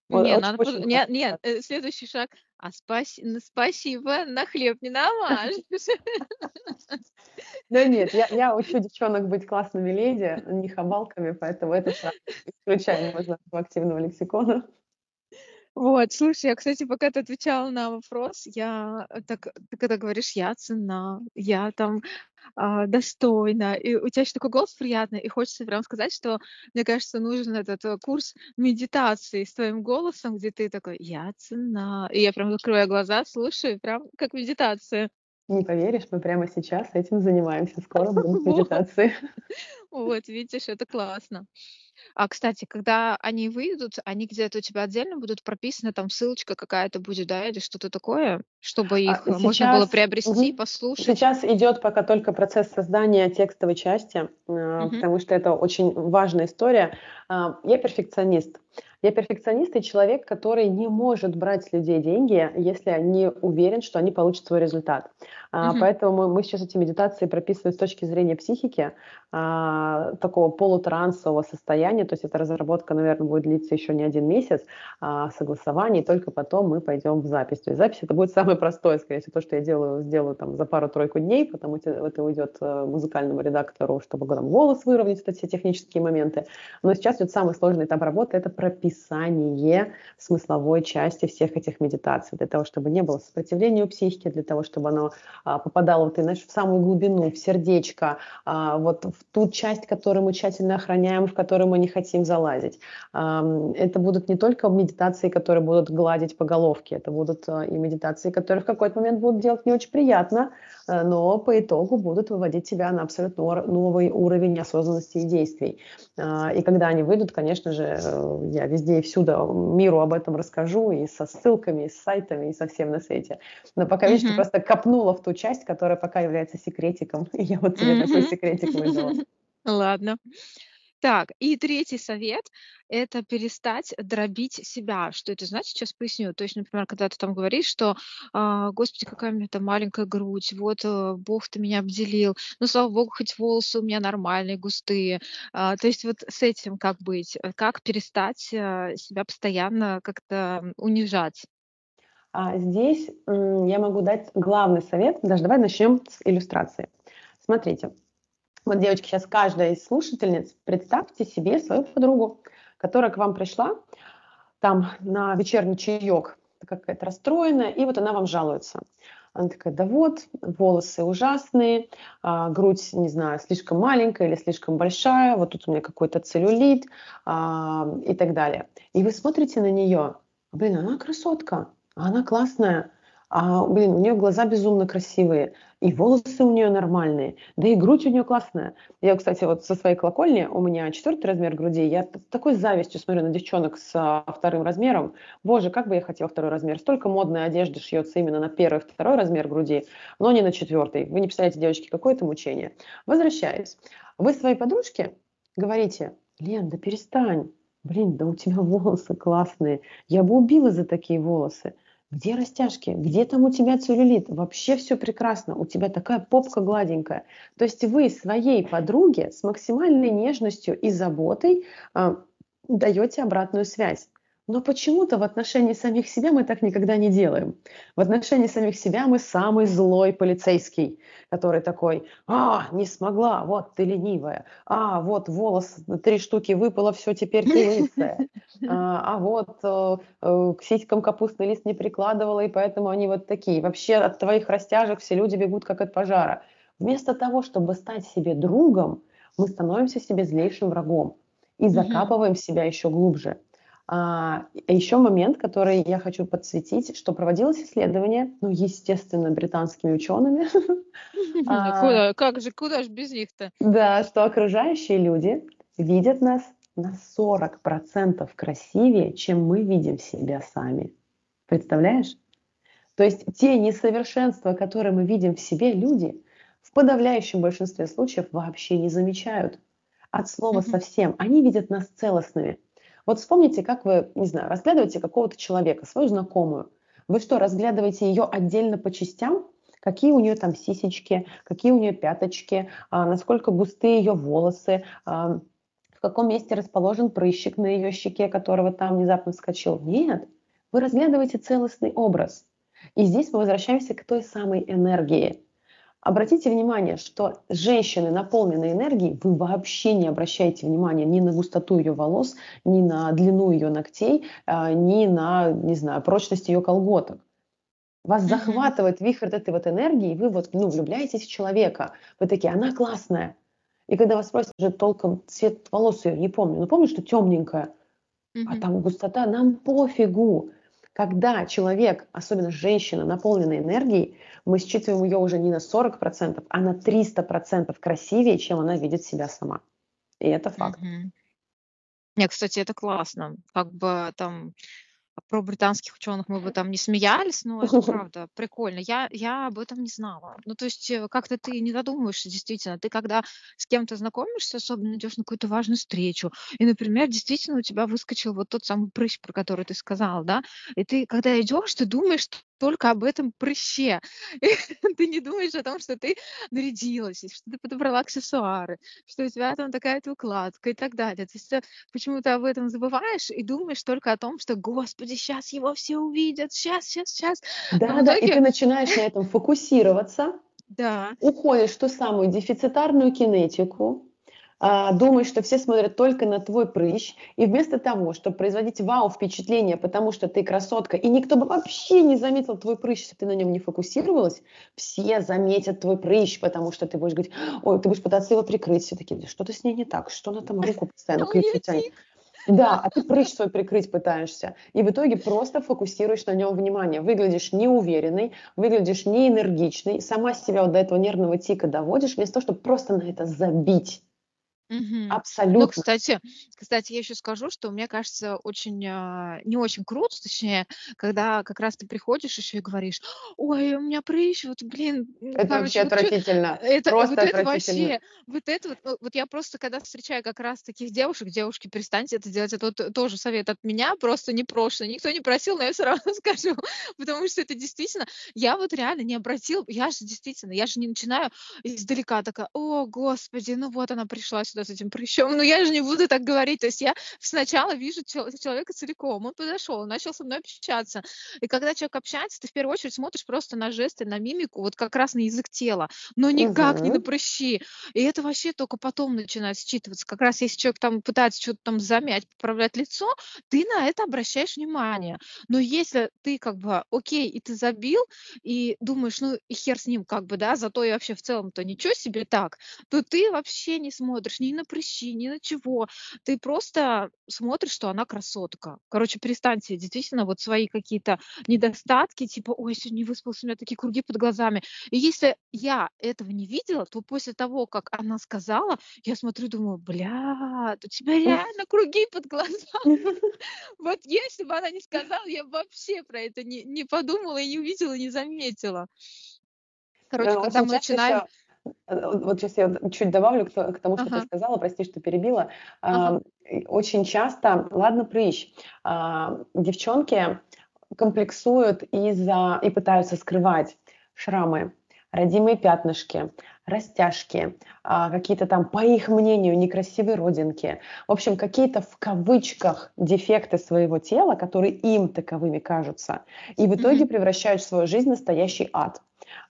Не, надо, очень нет, нет, э, следующий шаг. А спаси, спасибо, на хлеб не намажешь. Да нет, я, я учу девчонок быть классными леди, не хабалками, поэтому это исключаем из нашего активного лексикона. Вот, слушай, я, кстати, пока ты отвечала на вопрос, я э, так, ты когда говоришь, я цена, я там а, достойна, и у тебя еще такой голос приятный, и хочется прям сказать, что, мне кажется, нужен этот э, курс медитации с твоим голосом, где ты такой, я цена, и я прям закрываю глаза, слушаю, прям как медитация. Не поверишь, мы прямо сейчас этим занимаемся, скоро будем медитации. Вот, видишь, это классно. А, кстати, когда они выйдут, они где-то у тебя отдельно будут прописаны, там ссылочка какая-то будет, да, или что-то такое, чтобы а, их сейчас, можно было приобрести, угу. послушать? Сейчас идет пока только процесс создания текстовой части, угу. потому что это очень важная история. А, я перфекционист. Я перфекционист и человек, который не может брать с людей деньги, если не уверен, что они получат свой результат. Uh-huh. Поэтому мы, мы сейчас эти медитации прописываем с точки зрения психики, а, такого полутрансового состояния. То есть эта разработка, наверное, будет длиться еще не один месяц, а, согласование, и только потом мы пойдем в запись. То есть запись это будет самое простое, скорее всего, то, что я делаю, сделаю там за пару-тройку дней, потому что это уйдет э, музыкальному редактору, чтобы там голос выровнять, это все технические моменты. Но сейчас идет самый сложный этап работы, это прописание смысловой части всех этих медитаций, для того, чтобы не было сопротивления у психики, для того, чтобы оно а, попадало вот, знаешь, в самую глубину, в сердечко, а, вот в ту часть, которую мы тщательно охраняем, в которую мы не хотим залазить. Это будут не только медитации, которые будут гладить по головке, это будут а, и медитации, которые в какой-то момент будут делать не очень приятно, но по итогу будут выводить тебя на абсолютно новый уровень осознанности и действий. И когда они выйдут, конечно же, э, я везде и всюду миру об этом расскажу, и со ссылками, и с сайтами, и со всем на свете. Но пока, видишь, mm-hmm. ты просто копнула в ту часть, которая пока является секретиком, и я вот тебе mm-hmm. такой секретик выдала. Ладно. Так, и третий совет– это перестать дробить себя. Что это значит? Сейчас поясню. То есть, например, когда ты там говоришь, что а, «Господи, какая у меня там маленькая грудь, вот э, Бог ты меня обделил, ну, слава Богу, хоть волосы у меня нормальные, густые». А, то есть вот с этим как быть? Как перестать а, себя постоянно как-то унижать? А здесь я могу дать главный совет. Даже давай начнем с иллюстрации. Смотрите, вот, девочки, сейчас каждая из слушательниц, представьте себе свою подругу, которая к вам пришла там на вечерний чаек, какая-то расстроенная, и вот она вам жалуется. Она такая, да вот, волосы ужасные, а, грудь, не знаю, слишком маленькая или слишком большая, вот тут у меня какой-то целлюлит а, и так далее. И вы смотрите на нее, блин, она красотка, она классная, а, блин, у нее глаза безумно красивые, и волосы у нее нормальные, да и грудь у нее классная. Я, кстати, вот со своей колокольни, у меня четвертый размер груди, я с такой завистью смотрю на девчонок с а, вторым размером. Боже, как бы я хотела второй размер. Столько модной одежды шьется именно на первый, второй размер груди, но не на четвертый. Вы не представляете, девочки, какое это мучение. Возвращаясь, вы своей подружке говорите, Лен, да перестань, блин, да у тебя волосы классные, я бы убила за такие волосы. Где растяжки? Где там у тебя целлюлит? Вообще все прекрасно. У тебя такая попка гладенькая. То есть вы своей подруге с максимальной нежностью и заботой э, даете обратную связь. Но почему-то в отношении самих себя мы так никогда не делаем. В отношении самих себя мы самый злой полицейский, который такой, а, не смогла, вот ты ленивая, а, вот волос, три штуки выпало, все, теперь ты лысая, а, а вот э, э, к сиськам капустный лист не прикладывала, и поэтому они вот такие. Вообще от твоих растяжек все люди бегут как от пожара. Вместо того, чтобы стать себе другом, мы становимся себе злейшим врагом и закапываем себя еще глубже. А, еще момент, который я хочу подсветить, что проводилось исследование, ну, естественно, британскими учеными. А, как же, куда же без них-то? Да, что окружающие люди видят нас на 40% красивее, чем мы видим себя сами. Представляешь? То есть те несовершенства, которые мы видим в себе, люди в подавляющем большинстве случаев вообще не замечают. От слова совсем. Они видят нас целостными. Вот вспомните, как вы, не знаю, разглядываете какого-то человека, свою знакомую. Вы что, разглядываете ее отдельно по частям? Какие у нее там сисечки, какие у нее пяточки, а, насколько густые ее волосы, а, в каком месте расположен прыщик на ее щеке, которого там внезапно вскочил. Нет, вы разглядываете целостный образ. И здесь мы возвращаемся к той самой энергии. Обратите внимание, что женщины, наполненные энергией, вы вообще не обращаете внимания ни на густоту ее волос, ни на длину ее ногтей, а, ни на, не знаю, прочность ее колготок. Вас mm-hmm. захватывает вихрь этой вот энергии, и вы вот, ну, влюбляетесь в человека. Вы такие, она классная. И когда вас спросят, уже толком цвет волос ее не помню, но помню, что темненькая, mm-hmm. а там густота, нам пофигу. Когда человек, особенно женщина, наполнена энергией, мы считываем ее уже не на 40%, а на 300% красивее, чем она видит себя сама. И это факт. Мгм. Не, кстати, это классно. Как бы там про британских ученых мы бы там не смеялись, но это правда прикольно. Я, я об этом не знала. Ну, то есть э, как-то ты не задумываешься, действительно. Ты когда с кем-то знакомишься, особенно идешь на какую-то важную встречу, и, например, действительно у тебя выскочил вот тот самый прыщ, про который ты сказал, да, и ты, когда идешь, ты думаешь, только об этом прыще. ты не думаешь о том, что ты нарядилась, что ты подобрала аксессуары, что у тебя там такая-то укладка и так далее. То есть ты почему-то об этом забываешь и думаешь только о том, что, господи, сейчас его все увидят, сейчас, сейчас, сейчас. Да, да, и ты начинаешь на этом фокусироваться, Да. уходишь в ту самую дефицитарную кинетику, а, думаешь, что все смотрят только на твой прыщ, и вместо того, чтобы производить вау впечатление, потому что ты красотка, и никто бы вообще не заметил твой прыщ, если ты на нем не фокусировалась, все заметят твой прыщ, потому что ты будешь говорить, ой, ты будешь пытаться его прикрыть, все таки что-то с ней не так, что она там руку постоянно к лицу тянет. Да, а ты прыщ свой прикрыть пытаешься. И в итоге просто фокусируешь на нем внимание. Выглядишь неуверенный, выглядишь неэнергичный, сама себя вот до этого нервного тика доводишь, вместо того, чтобы просто на это забить. Мгм. Ну, Абсолютно. кстати, кстати, я еще скажу, что мне кажется очень а, не очень круто, точнее, когда как раз ты приходишь еще и говоришь, ой, у меня прыщ, вот, блин, Это вообще вот чё- отвратительно. это, Просто вот это отвратительно. вообще, вот это вот, ну, вот я просто когда встречаю как раз таких девушек, девушки, перестаньте это делать, это вот тоже совет от меня, просто не прошлый, никто не просил, но я все равно скажу, потому что это действительно, я вот реально не обратил, я же действительно, я же не начинаю издалека такая, о, господи, ну вот она пришла сюда с этим прыщом. Но я же не буду так говорить. То есть я сначала вижу человека целиком. Он подошел, начал со мной общаться. И когда человек общается, ты в первую очередь смотришь просто на жесты, на мимику, вот как раз на язык тела, но никак не на прыщи. И это вообще только потом начинает считываться. Как раз если человек там пытается что-то там замять, поправлять лицо, ты на это обращаешь внимание. Но если ты как бы окей, и ты забил, и думаешь, ну и хер с ним как бы, да, зато и вообще в целом-то ничего себе так, то ты вообще не смотришь ни на прыщи, ни на чего. Ты просто смотришь, что она красотка. Короче, перестаньте действительно вот свои какие-то недостатки, типа, ой, сегодня не выспался, у меня такие круги под глазами. И если я этого не видела, то после того, как она сказала, я смотрю, думаю, бля, у тебя реально круги под глазами. Вот если бы она не сказала, я вообще про это не, не подумала и не увидела, не заметила. Короче, когда мы начинаем... Э, вот сейчас я чуть добавлю к, тому, что ага. ты сказала, прости, что перебила. Ага. Очень часто, ладно, прыщ, а, девчонки комплексуют из-за и пытаются скрывать шрамы, родимые пятнышки, растяжки, а, какие-то там, по их мнению, некрасивые родинки. В общем, какие-то в кавычках дефекты своего тела, которые им таковыми кажутся, и в итоге превращают в свою жизнь настоящий ад.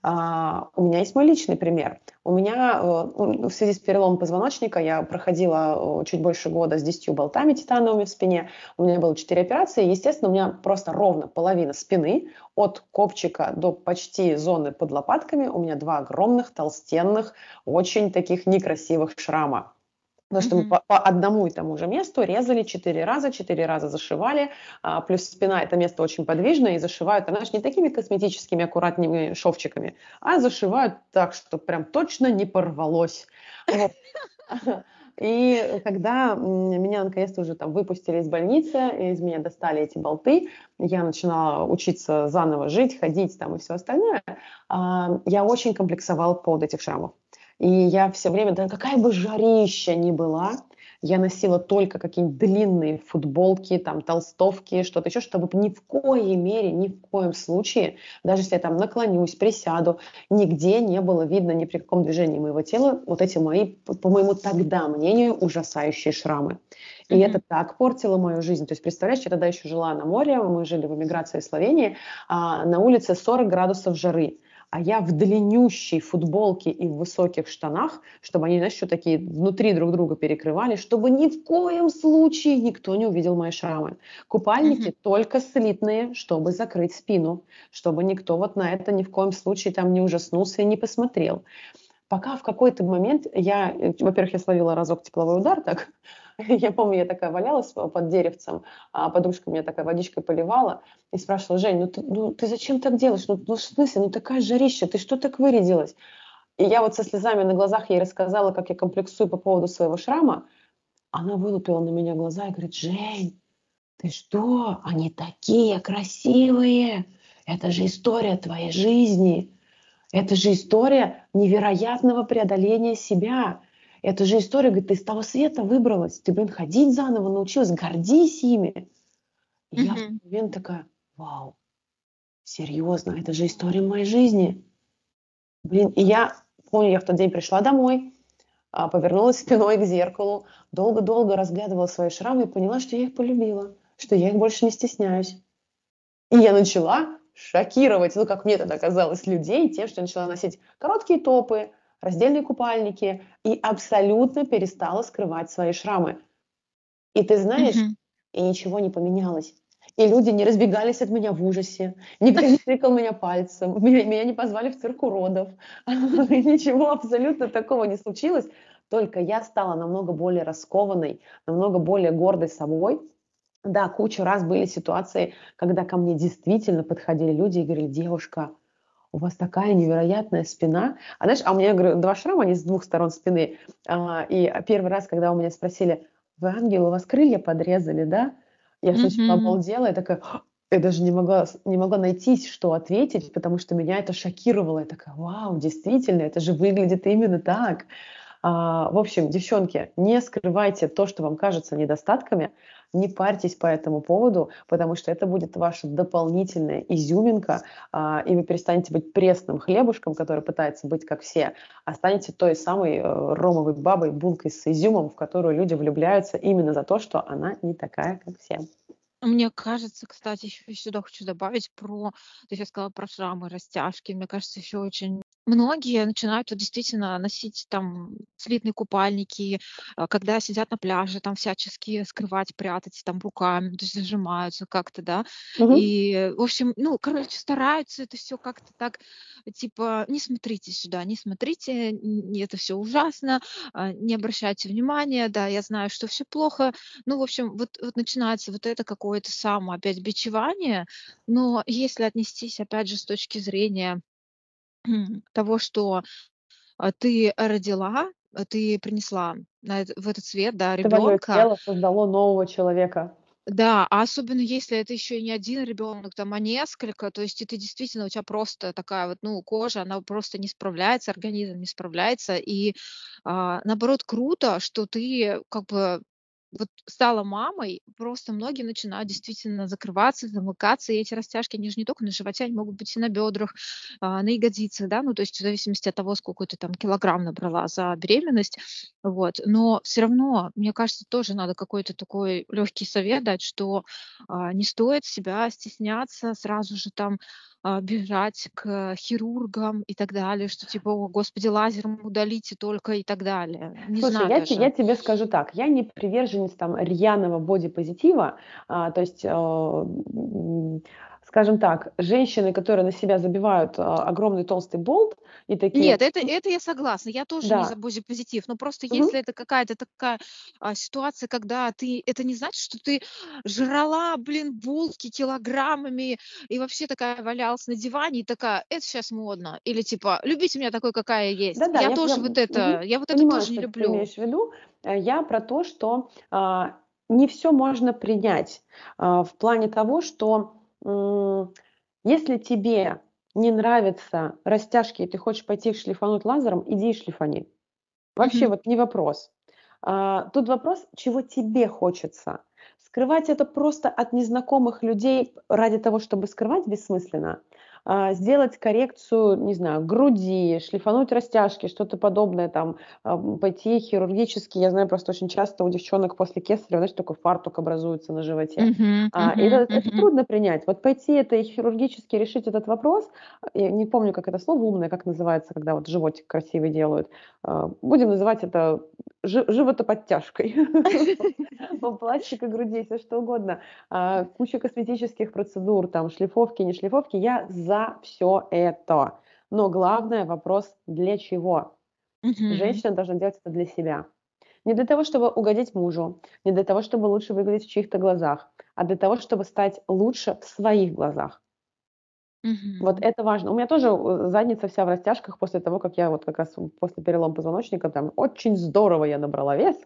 А, у меня есть мой личный пример. У меня э, в связи с переломом позвоночника я проходила э, чуть больше года с 10 болтами титановыми в спине. У меня было 4 операции. Естественно, у меня просто ровно половина спины от копчика до почти зоны под лопатками. У меня два огромных, толстенных, очень таких некрасивых шрама. Потому что мы по, по одному и тому же месту резали четыре раза, четыре раза зашивали, а, плюс спина это место очень подвижное и зашивают, знаешь, не такими косметическими аккуратными шовчиками, а зашивают так, что прям точно не порвалось. Вот. И когда меня наконец-то уже там выпустили из больницы, из меня достали эти болты, я начинала учиться заново жить, ходить там и все остальное, а, я очень комплексовала по поводу этих шрамов. И я все время, да какая бы жарища ни была, я носила только какие-нибудь длинные футболки, там, толстовки, что-то еще, чтобы ни в коей мере, ни в коем случае, даже если я там наклонюсь, присяду, нигде не было видно ни при каком движении моего тела вот эти мои, по моему тогда мнению, ужасающие шрамы. И mm-hmm. это так портило мою жизнь. То есть, представляешь, я тогда еще жила на море, мы жили в эмиграции в Словении, а на улице 40 градусов жары а я в длиннющей футболке и в высоких штанах, чтобы они, знаешь, что такие внутри друг друга перекрывали, чтобы ни в коем случае никто не увидел мои шрамы. Купальники mm-hmm. только слитные, чтобы закрыть спину, чтобы никто вот на это ни в коем случае там не ужаснулся и не посмотрел. Пока в какой-то момент я, э, во-первых, я словила разок тепловой удар так, Я помню, я такая валялась под деревцем, а подружка меня такая водичкой поливала и спрашивала, Жень, ну ты, ну ты зачем так делаешь? Ну, ну в смысле, ну такая жарища, ты что так вырядилась? И я вот со слезами на глазах ей рассказала, как я комплексую по поводу своего шрама. Она вылупила на меня глаза и говорит, Жень, ты что? Они такие красивые. Это же история твоей жизни. Это же история невероятного преодоления себя. Это же история, говорит, ты из того света выбралась, ты, блин, ходить заново научилась, гордись ими. И mm-hmm. я в тот момент такая, вау, серьезно, это же история моей жизни. Блин, и я помню, я в тот день пришла домой, а, повернулась спиной к зеркалу, долго-долго разглядывала свои шрамы и поняла, что я их полюбила, что я их больше не стесняюсь. И я начала шокировать, ну, как мне тогда казалось, людей тем, что я начала носить короткие топы, раздельные купальники и абсолютно перестала скрывать свои шрамы. И ты знаешь, mm-hmm. и ничего не поменялось. И люди не разбегались от меня в ужасе, никто не тыкал меня пальцем, меня, меня не позвали в цирк уродов. Ничего абсолютно такого не случилось. Только я стала намного более раскованной, намного более гордой собой. Да, кучу раз были ситуации, когда ко мне действительно подходили люди и говорили, девушка, у вас такая невероятная спина. А знаешь, а у меня, говорю, два шрама, они с двух сторон спины. А, и первый раз, когда у меня спросили, вы ангел, у вас крылья подрезали, да? Я сначала mm-hmm. обалдела, я такая, я даже не могла, не могла найти, что ответить, потому что меня это шокировало. Я такая, вау, действительно, это же выглядит именно так. А, в общем, девчонки, не скрывайте то, что вам кажется недостатками, не парьтесь по этому поводу, потому что это будет ваша дополнительная изюминка, а, и вы перестанете быть пресным хлебушком, который пытается быть как все, а станете той самой э, ромовой бабой, булкой с изюмом, в которую люди влюбляются именно за то, что она не такая, как все. Мне кажется, кстати, еще сюда хочу добавить про, ты сейчас сказала про шрамы, растяжки. Мне кажется, еще очень многие начинают вот действительно носить там слитные купальники, а, когда сидят на пляже, там всячески скрывать, прятать там руками, то есть зажимаются как-то, да. Мгм. И, в общем, ну, короче, стараются это все как-то так, типа, не смотрите сюда, не смотрите, это все ужасно, а, не обращайте внимания, да, я знаю, что все плохо. Ну, в общем, вот, вот начинается вот это какое-то само опять бичевание, но если отнестись, опять же, с точки зрения того, что а, ты родила, а, ты принесла в этот свет, да, Твое ребенка, тело создало нового человека. да, а особенно если это еще и не один ребенок, там, а несколько, то есть это действительно у тебя просто такая вот, ну, кожа, она просто не справляется, организм не справляется, и а, наоборот круто, что ты как бы вот стала мамой, просто многие начинают действительно закрываться, замыкаться, и эти растяжки, они же не только на животе, они могут быть и на бедрах, а, на ягодицах, да, ну, то есть в зависимости от того, сколько ты там килограмм набрала за беременность, вот, но все равно, мне кажется, тоже надо какой-то такой легкий совет дать, что а, не стоит себя стесняться сразу же там а, бежать к хирургам и так далее, что типа, о, господи, лазером удалите только и так далее. Не Слушай, знаю я, даже. я тебе скажу так, я не приверженец там рьяного бодипозитива, а, то есть, э, скажем так, женщины, которые на себя забивают а, огромный толстый болт и такие... Нет, это, это я согласна. Я тоже не за позитив. Но просто Мгм. если это какая-то такая а, ситуация, когда ты... Это не значит, что ты жрала, блин, булки килограммами и вообще такая валялась на диване и такая, это сейчас модно. Или типа, любите меня такой, какая я есть. Да-да, Я я, тоже я вот это, мгм, я вот это понимаю, тоже не что ты люблю. имеешь в виду. Э, Я про то, что а, не все можно принять а, в плане того, что если тебе не нравятся растяжки, и ты хочешь пойти их шлифануть лазером, иди и шлифани. Вообще Мгм. вот не вопрос. А, Тут вопрос, чего тебе хочется. Скрывать это просто от незнакомых людей ради того, чтобы скрывать, бессмысленно. А, Сделать коррекцию, не знаю, груди, шлифануть растяжки, что-то подобное, там, пойти хирургически. Я знаю просто очень часто у девчонок после кесарева, знаешь, такой фартук образуется на животе. Мгм, А, и это, это мгм. трудно принять. Вот пойти это и хирургически решить этот вопрос, я не помню, как это слово умное, как называется, когда вот животик красивый делают. А, Будем называть это жи- животоподтяжкой. Пластика груди, все что угодно. Куча косметических процедур, там шлифовки, не шлифовки. Я за все это. Но главное вопрос, для чего? Мгм. Женщина должна делать это для себя. Не для того, чтобы угодить мужу, не для того, чтобы лучше выглядеть в чьих-то глазах, а для того, чтобы стать лучше в своих глазах. Вот Мгм. это важно. У меня тоже э, задница вся в растяжках после того, как я вот как раз после перелома позвоночника там очень здорово я набрала вес,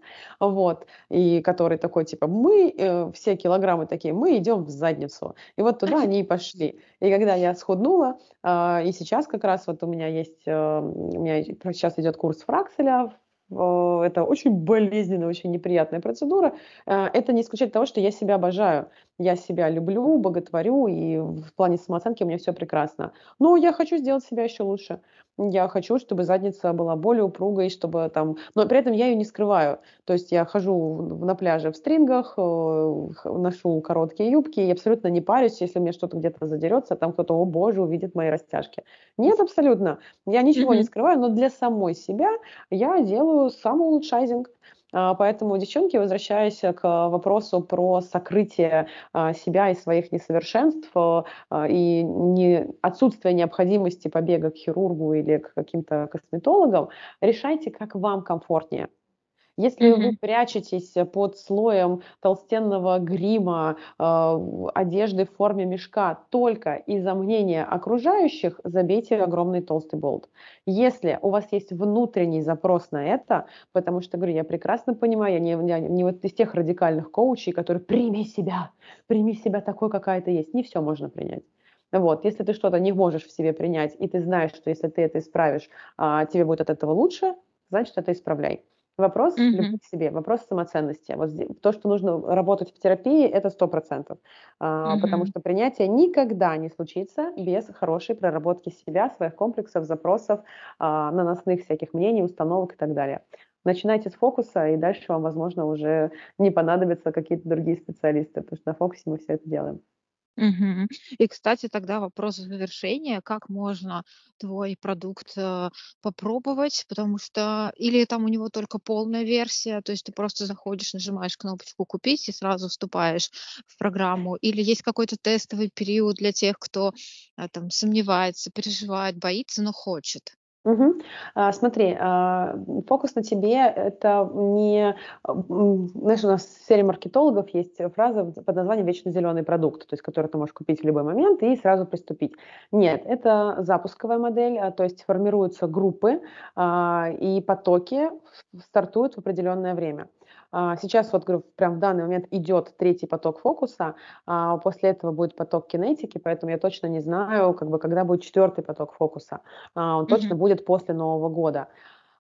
вот, и который такой типа мы э, все килограммы такие, мы идем в задницу, и вот туда они и пошли. И когда я схуднула, а, и сейчас как раз вот у меня есть, э, у меня сейчас идет курс Фракселя, в- это очень болезненная, очень неприятная процедура. Э, Это не исключает того, что я себя обожаю. Я себя люблю, боготворю, и в плане самооценки у меня все прекрасно. Но я хочу сделать себя еще лучше. Я хочу, чтобы задница была более упругой, чтобы там... Но при этом я ее не скрываю. То есть я хожу на пляже в стрингах, э, ношу короткие юбки и абсолютно не парюсь, если мне что-то где-то задерется, там кто-то, о боже, увидит мои растяжки. Нет, абсолютно. Я ничего не скрываю, но для самой себя я делаю самоулучшайзинг. А, Поэтому, девчонки, возвращаясь к вопросу про сокрытие а, себя и своих несовершенств а, а, и не, отсутствие необходимости побега к хирургу или к каким-то косметологам, решайте, как вам комфортнее. Если вы Мгм. прячетесь под слоем толстенного грима, а, одежды в форме мешка только из-за мнения окружающих, забейте огромный толстый болт. Если у вас есть внутренний запрос на это, потому что, говорю, я прекрасно понимаю, я не, я не вот из тех радикальных коучей, которые «прими себя, прими себя такой, какая ты есть». Не все можно принять. Вот, если ты что-то не можешь в себе принять, и ты знаешь, что если ты это исправишь, а, тебе будет от этого лучше, значит, это исправляй. Вопрос любви Мгм. к себе, вопрос самоценности. Вот зде- то, что нужно работать в терапии, это сто процентов. А, Потому что принятие никогда не случится без хорошей проработки себя, своих комплексов, запросов, а, наносных всяких мнений, установок и так далее. Начинайте с фокуса, и дальше вам, возможно, уже не понадобятся какие-то другие специалисты, потому что на фокусе мы все это делаем. Мгм. И, кстати, тогда вопрос завершения. Как можно твой продукт э, попробовать? Потому что или там у него только полная версия, то есть ты просто заходишь, нажимаешь кнопочку «Купить» и сразу вступаешь в программу, или есть какой-то тестовый период для тех, кто э, там сомневается, переживает, боится, но хочет. Мгм. А, Смотри, а, фокус на тебе– это не… Знаешь, у нас в сфере маркетологов есть фраза под названием «вечно зеленый продукт», то есть который ты можешь купить в любой момент и сразу приступить. Нет, это запусковая модель, а, то есть формируются группы а, и потоки стартуют в определенное время. А, Сейчас вот, говорю, прям в данный момент идет третий поток фокуса, а после этого будет поток кинетики, поэтому я точно не знаю, как бы, когда будет четвертый поток фокуса. А, он точно Мгм. будет после Нового года.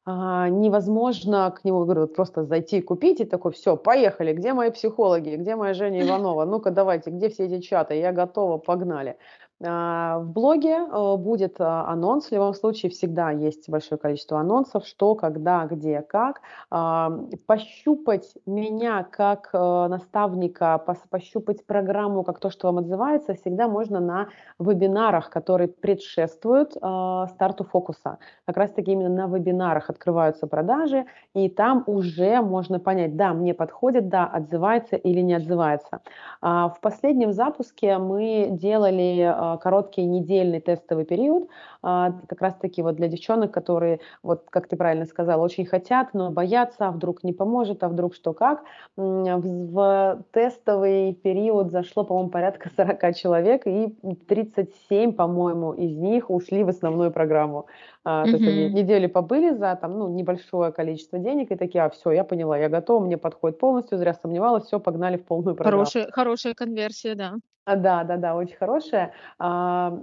А, невозможно к нему, говорю, просто зайти и купить и такой, все, поехали, где мои психологи, где моя Женя Иванова, ну-ка давайте, где все эти чаты, я готова, погнали. А, в блоге э, будет а, анонс. В любом случае всегда есть большое количество анонсов, что, когда, где, как. А, пощупать меня как э, наставника, пощупать программу как то, что вам отзывается, всегда можно на вебинарах, которые предшествуют старту фокуса. Как раз таки именно на вебинарах открываются продажи, и там уже можно понять, да, мне подходит, да, отзывается или не отзывается. В последнем запуске мы делали короткий недельный тестовый период, а, как раз-таки вот для девчонок, которые, вот как ты правильно сказала, очень хотят, но боятся, а вдруг не поможет, а вдруг что как. В тестовый период зашло, по-моему, порядка 40 человек, и 37, по-моему, из них ушли в основную программу. А, то есть они неделю побыли за там, ну, небольшое количество денег и такие, а все, я поняла, я готова, мне подходит полностью, зря сомневалась, все, погнали в полную программу. Хорошая, хорошая конверсия, да. А, да, да, да, очень хорошая. А,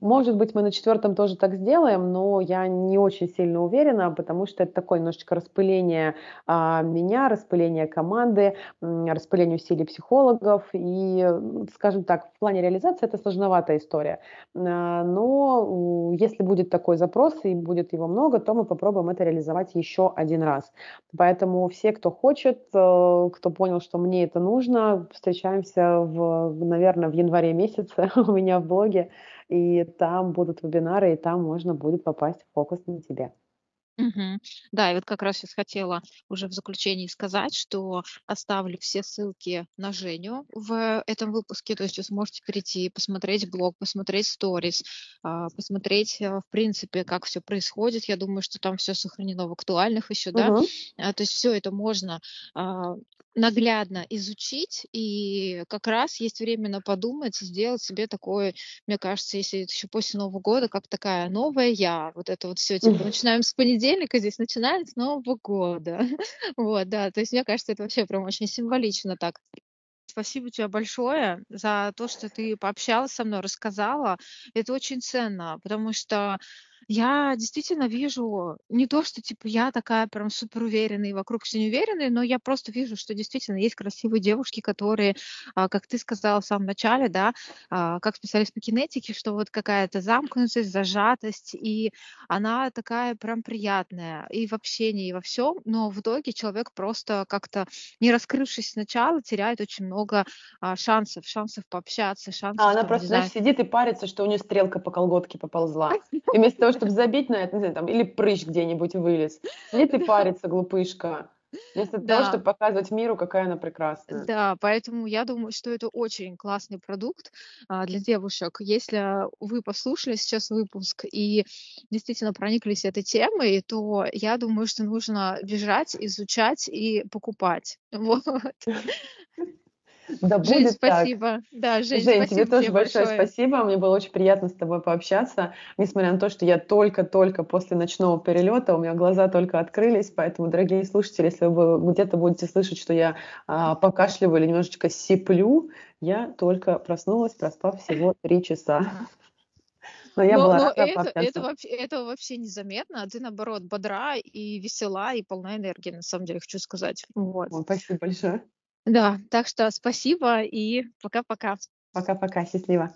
может быть, мы на четвертом тоже так сделаем, но я не очень сильно уверена, потому что это такое немножечко распыление а, меня, распыление команды, распыление усилий психологов. И, скажем так, в плане реализации это сложноватая история. Но если будет такой запрос и будет его много, то мы попробуем это реализовать еще один раз. Поэтому все, кто хочет, э, кто понял, что мне это нужно, встречаемся в, наверное, в январе месяце у меня в блоге, и там будут вебинары, и там можно будет попасть в фокус на тебя. Мгм. Да, и вот как раз сейчас хотела уже в заключении сказать, что оставлю все ссылки на Женю в этом выпуске. То есть вы сможете перейти, посмотреть блог, посмотреть сторис, а, посмотреть, а, в принципе, как все происходит. Я думаю, что там все сохранено в актуальных еще, да. Мгм. А, То есть все это можно наглядно изучить, и как раз есть время на подумать, сделать себе такое, мне кажется, если это еще после Нового года, как такая новая я, вот это вот все, типа, начинаем с понедельника, здесь начинается с Нового года, вот, да, то есть мне кажется, это вообще прям очень символично так. Спасибо тебе большое за то, что ты пообщалась со мной, рассказала. Это очень ценно, потому что я действительно вижу не то, что типа я такая прям супер уверенная и вокруг все неуверенные, но я просто вижу, что действительно есть красивые девушки, которые, а, как ты сказала в самом начале, да, а, как специалист по кинетике, что вот какая-то замкнутость, зажатость, и она такая прям приятная и в общении, и во всем, но в итоге человек просто как-то, не раскрывшись сначала, теряет очень много а, шансов, шансов пообщаться, шансов. А она там, просто, знаешь, сидит и парится, что у нее стрелка по колготке поползла. И вместо того, чтобы забить на это, не знаю, там, или прыщ где-нибудь вылез. Сидит и парится, глупышка. Вместо да. того, чтобы показывать миру, какая она прекрасная. Да, поэтому я думаю, что это очень классный продукт а, для девушек. Если вы послушали сейчас выпуск и действительно прониклись этой темой, то я думаю, что нужно бежать, изучать и покупать. Вот. Да Жень, будет спасибо. Так. Да, Жень, Жень спасибо тебе тоже большое большое спасибо. Мне было очень приятно с тобой пообщаться. Несмотря на то, что я только-только после ночного перелета, у меня глаза только открылись, поэтому, дорогие слушатели, если вы где-то будете слышать, что я а, покашливаю или немножечко сиплю, я только проснулась, проспав всего три часа. Но я но, была но это, это, вообще, это вообще незаметно, а ты, наоборот, бодра и весела, и полна энергии, на самом деле, хочу сказать. Вот. О, спасибо большое. Да, так что спасибо и пока-пока. Пока-пока, счастливо.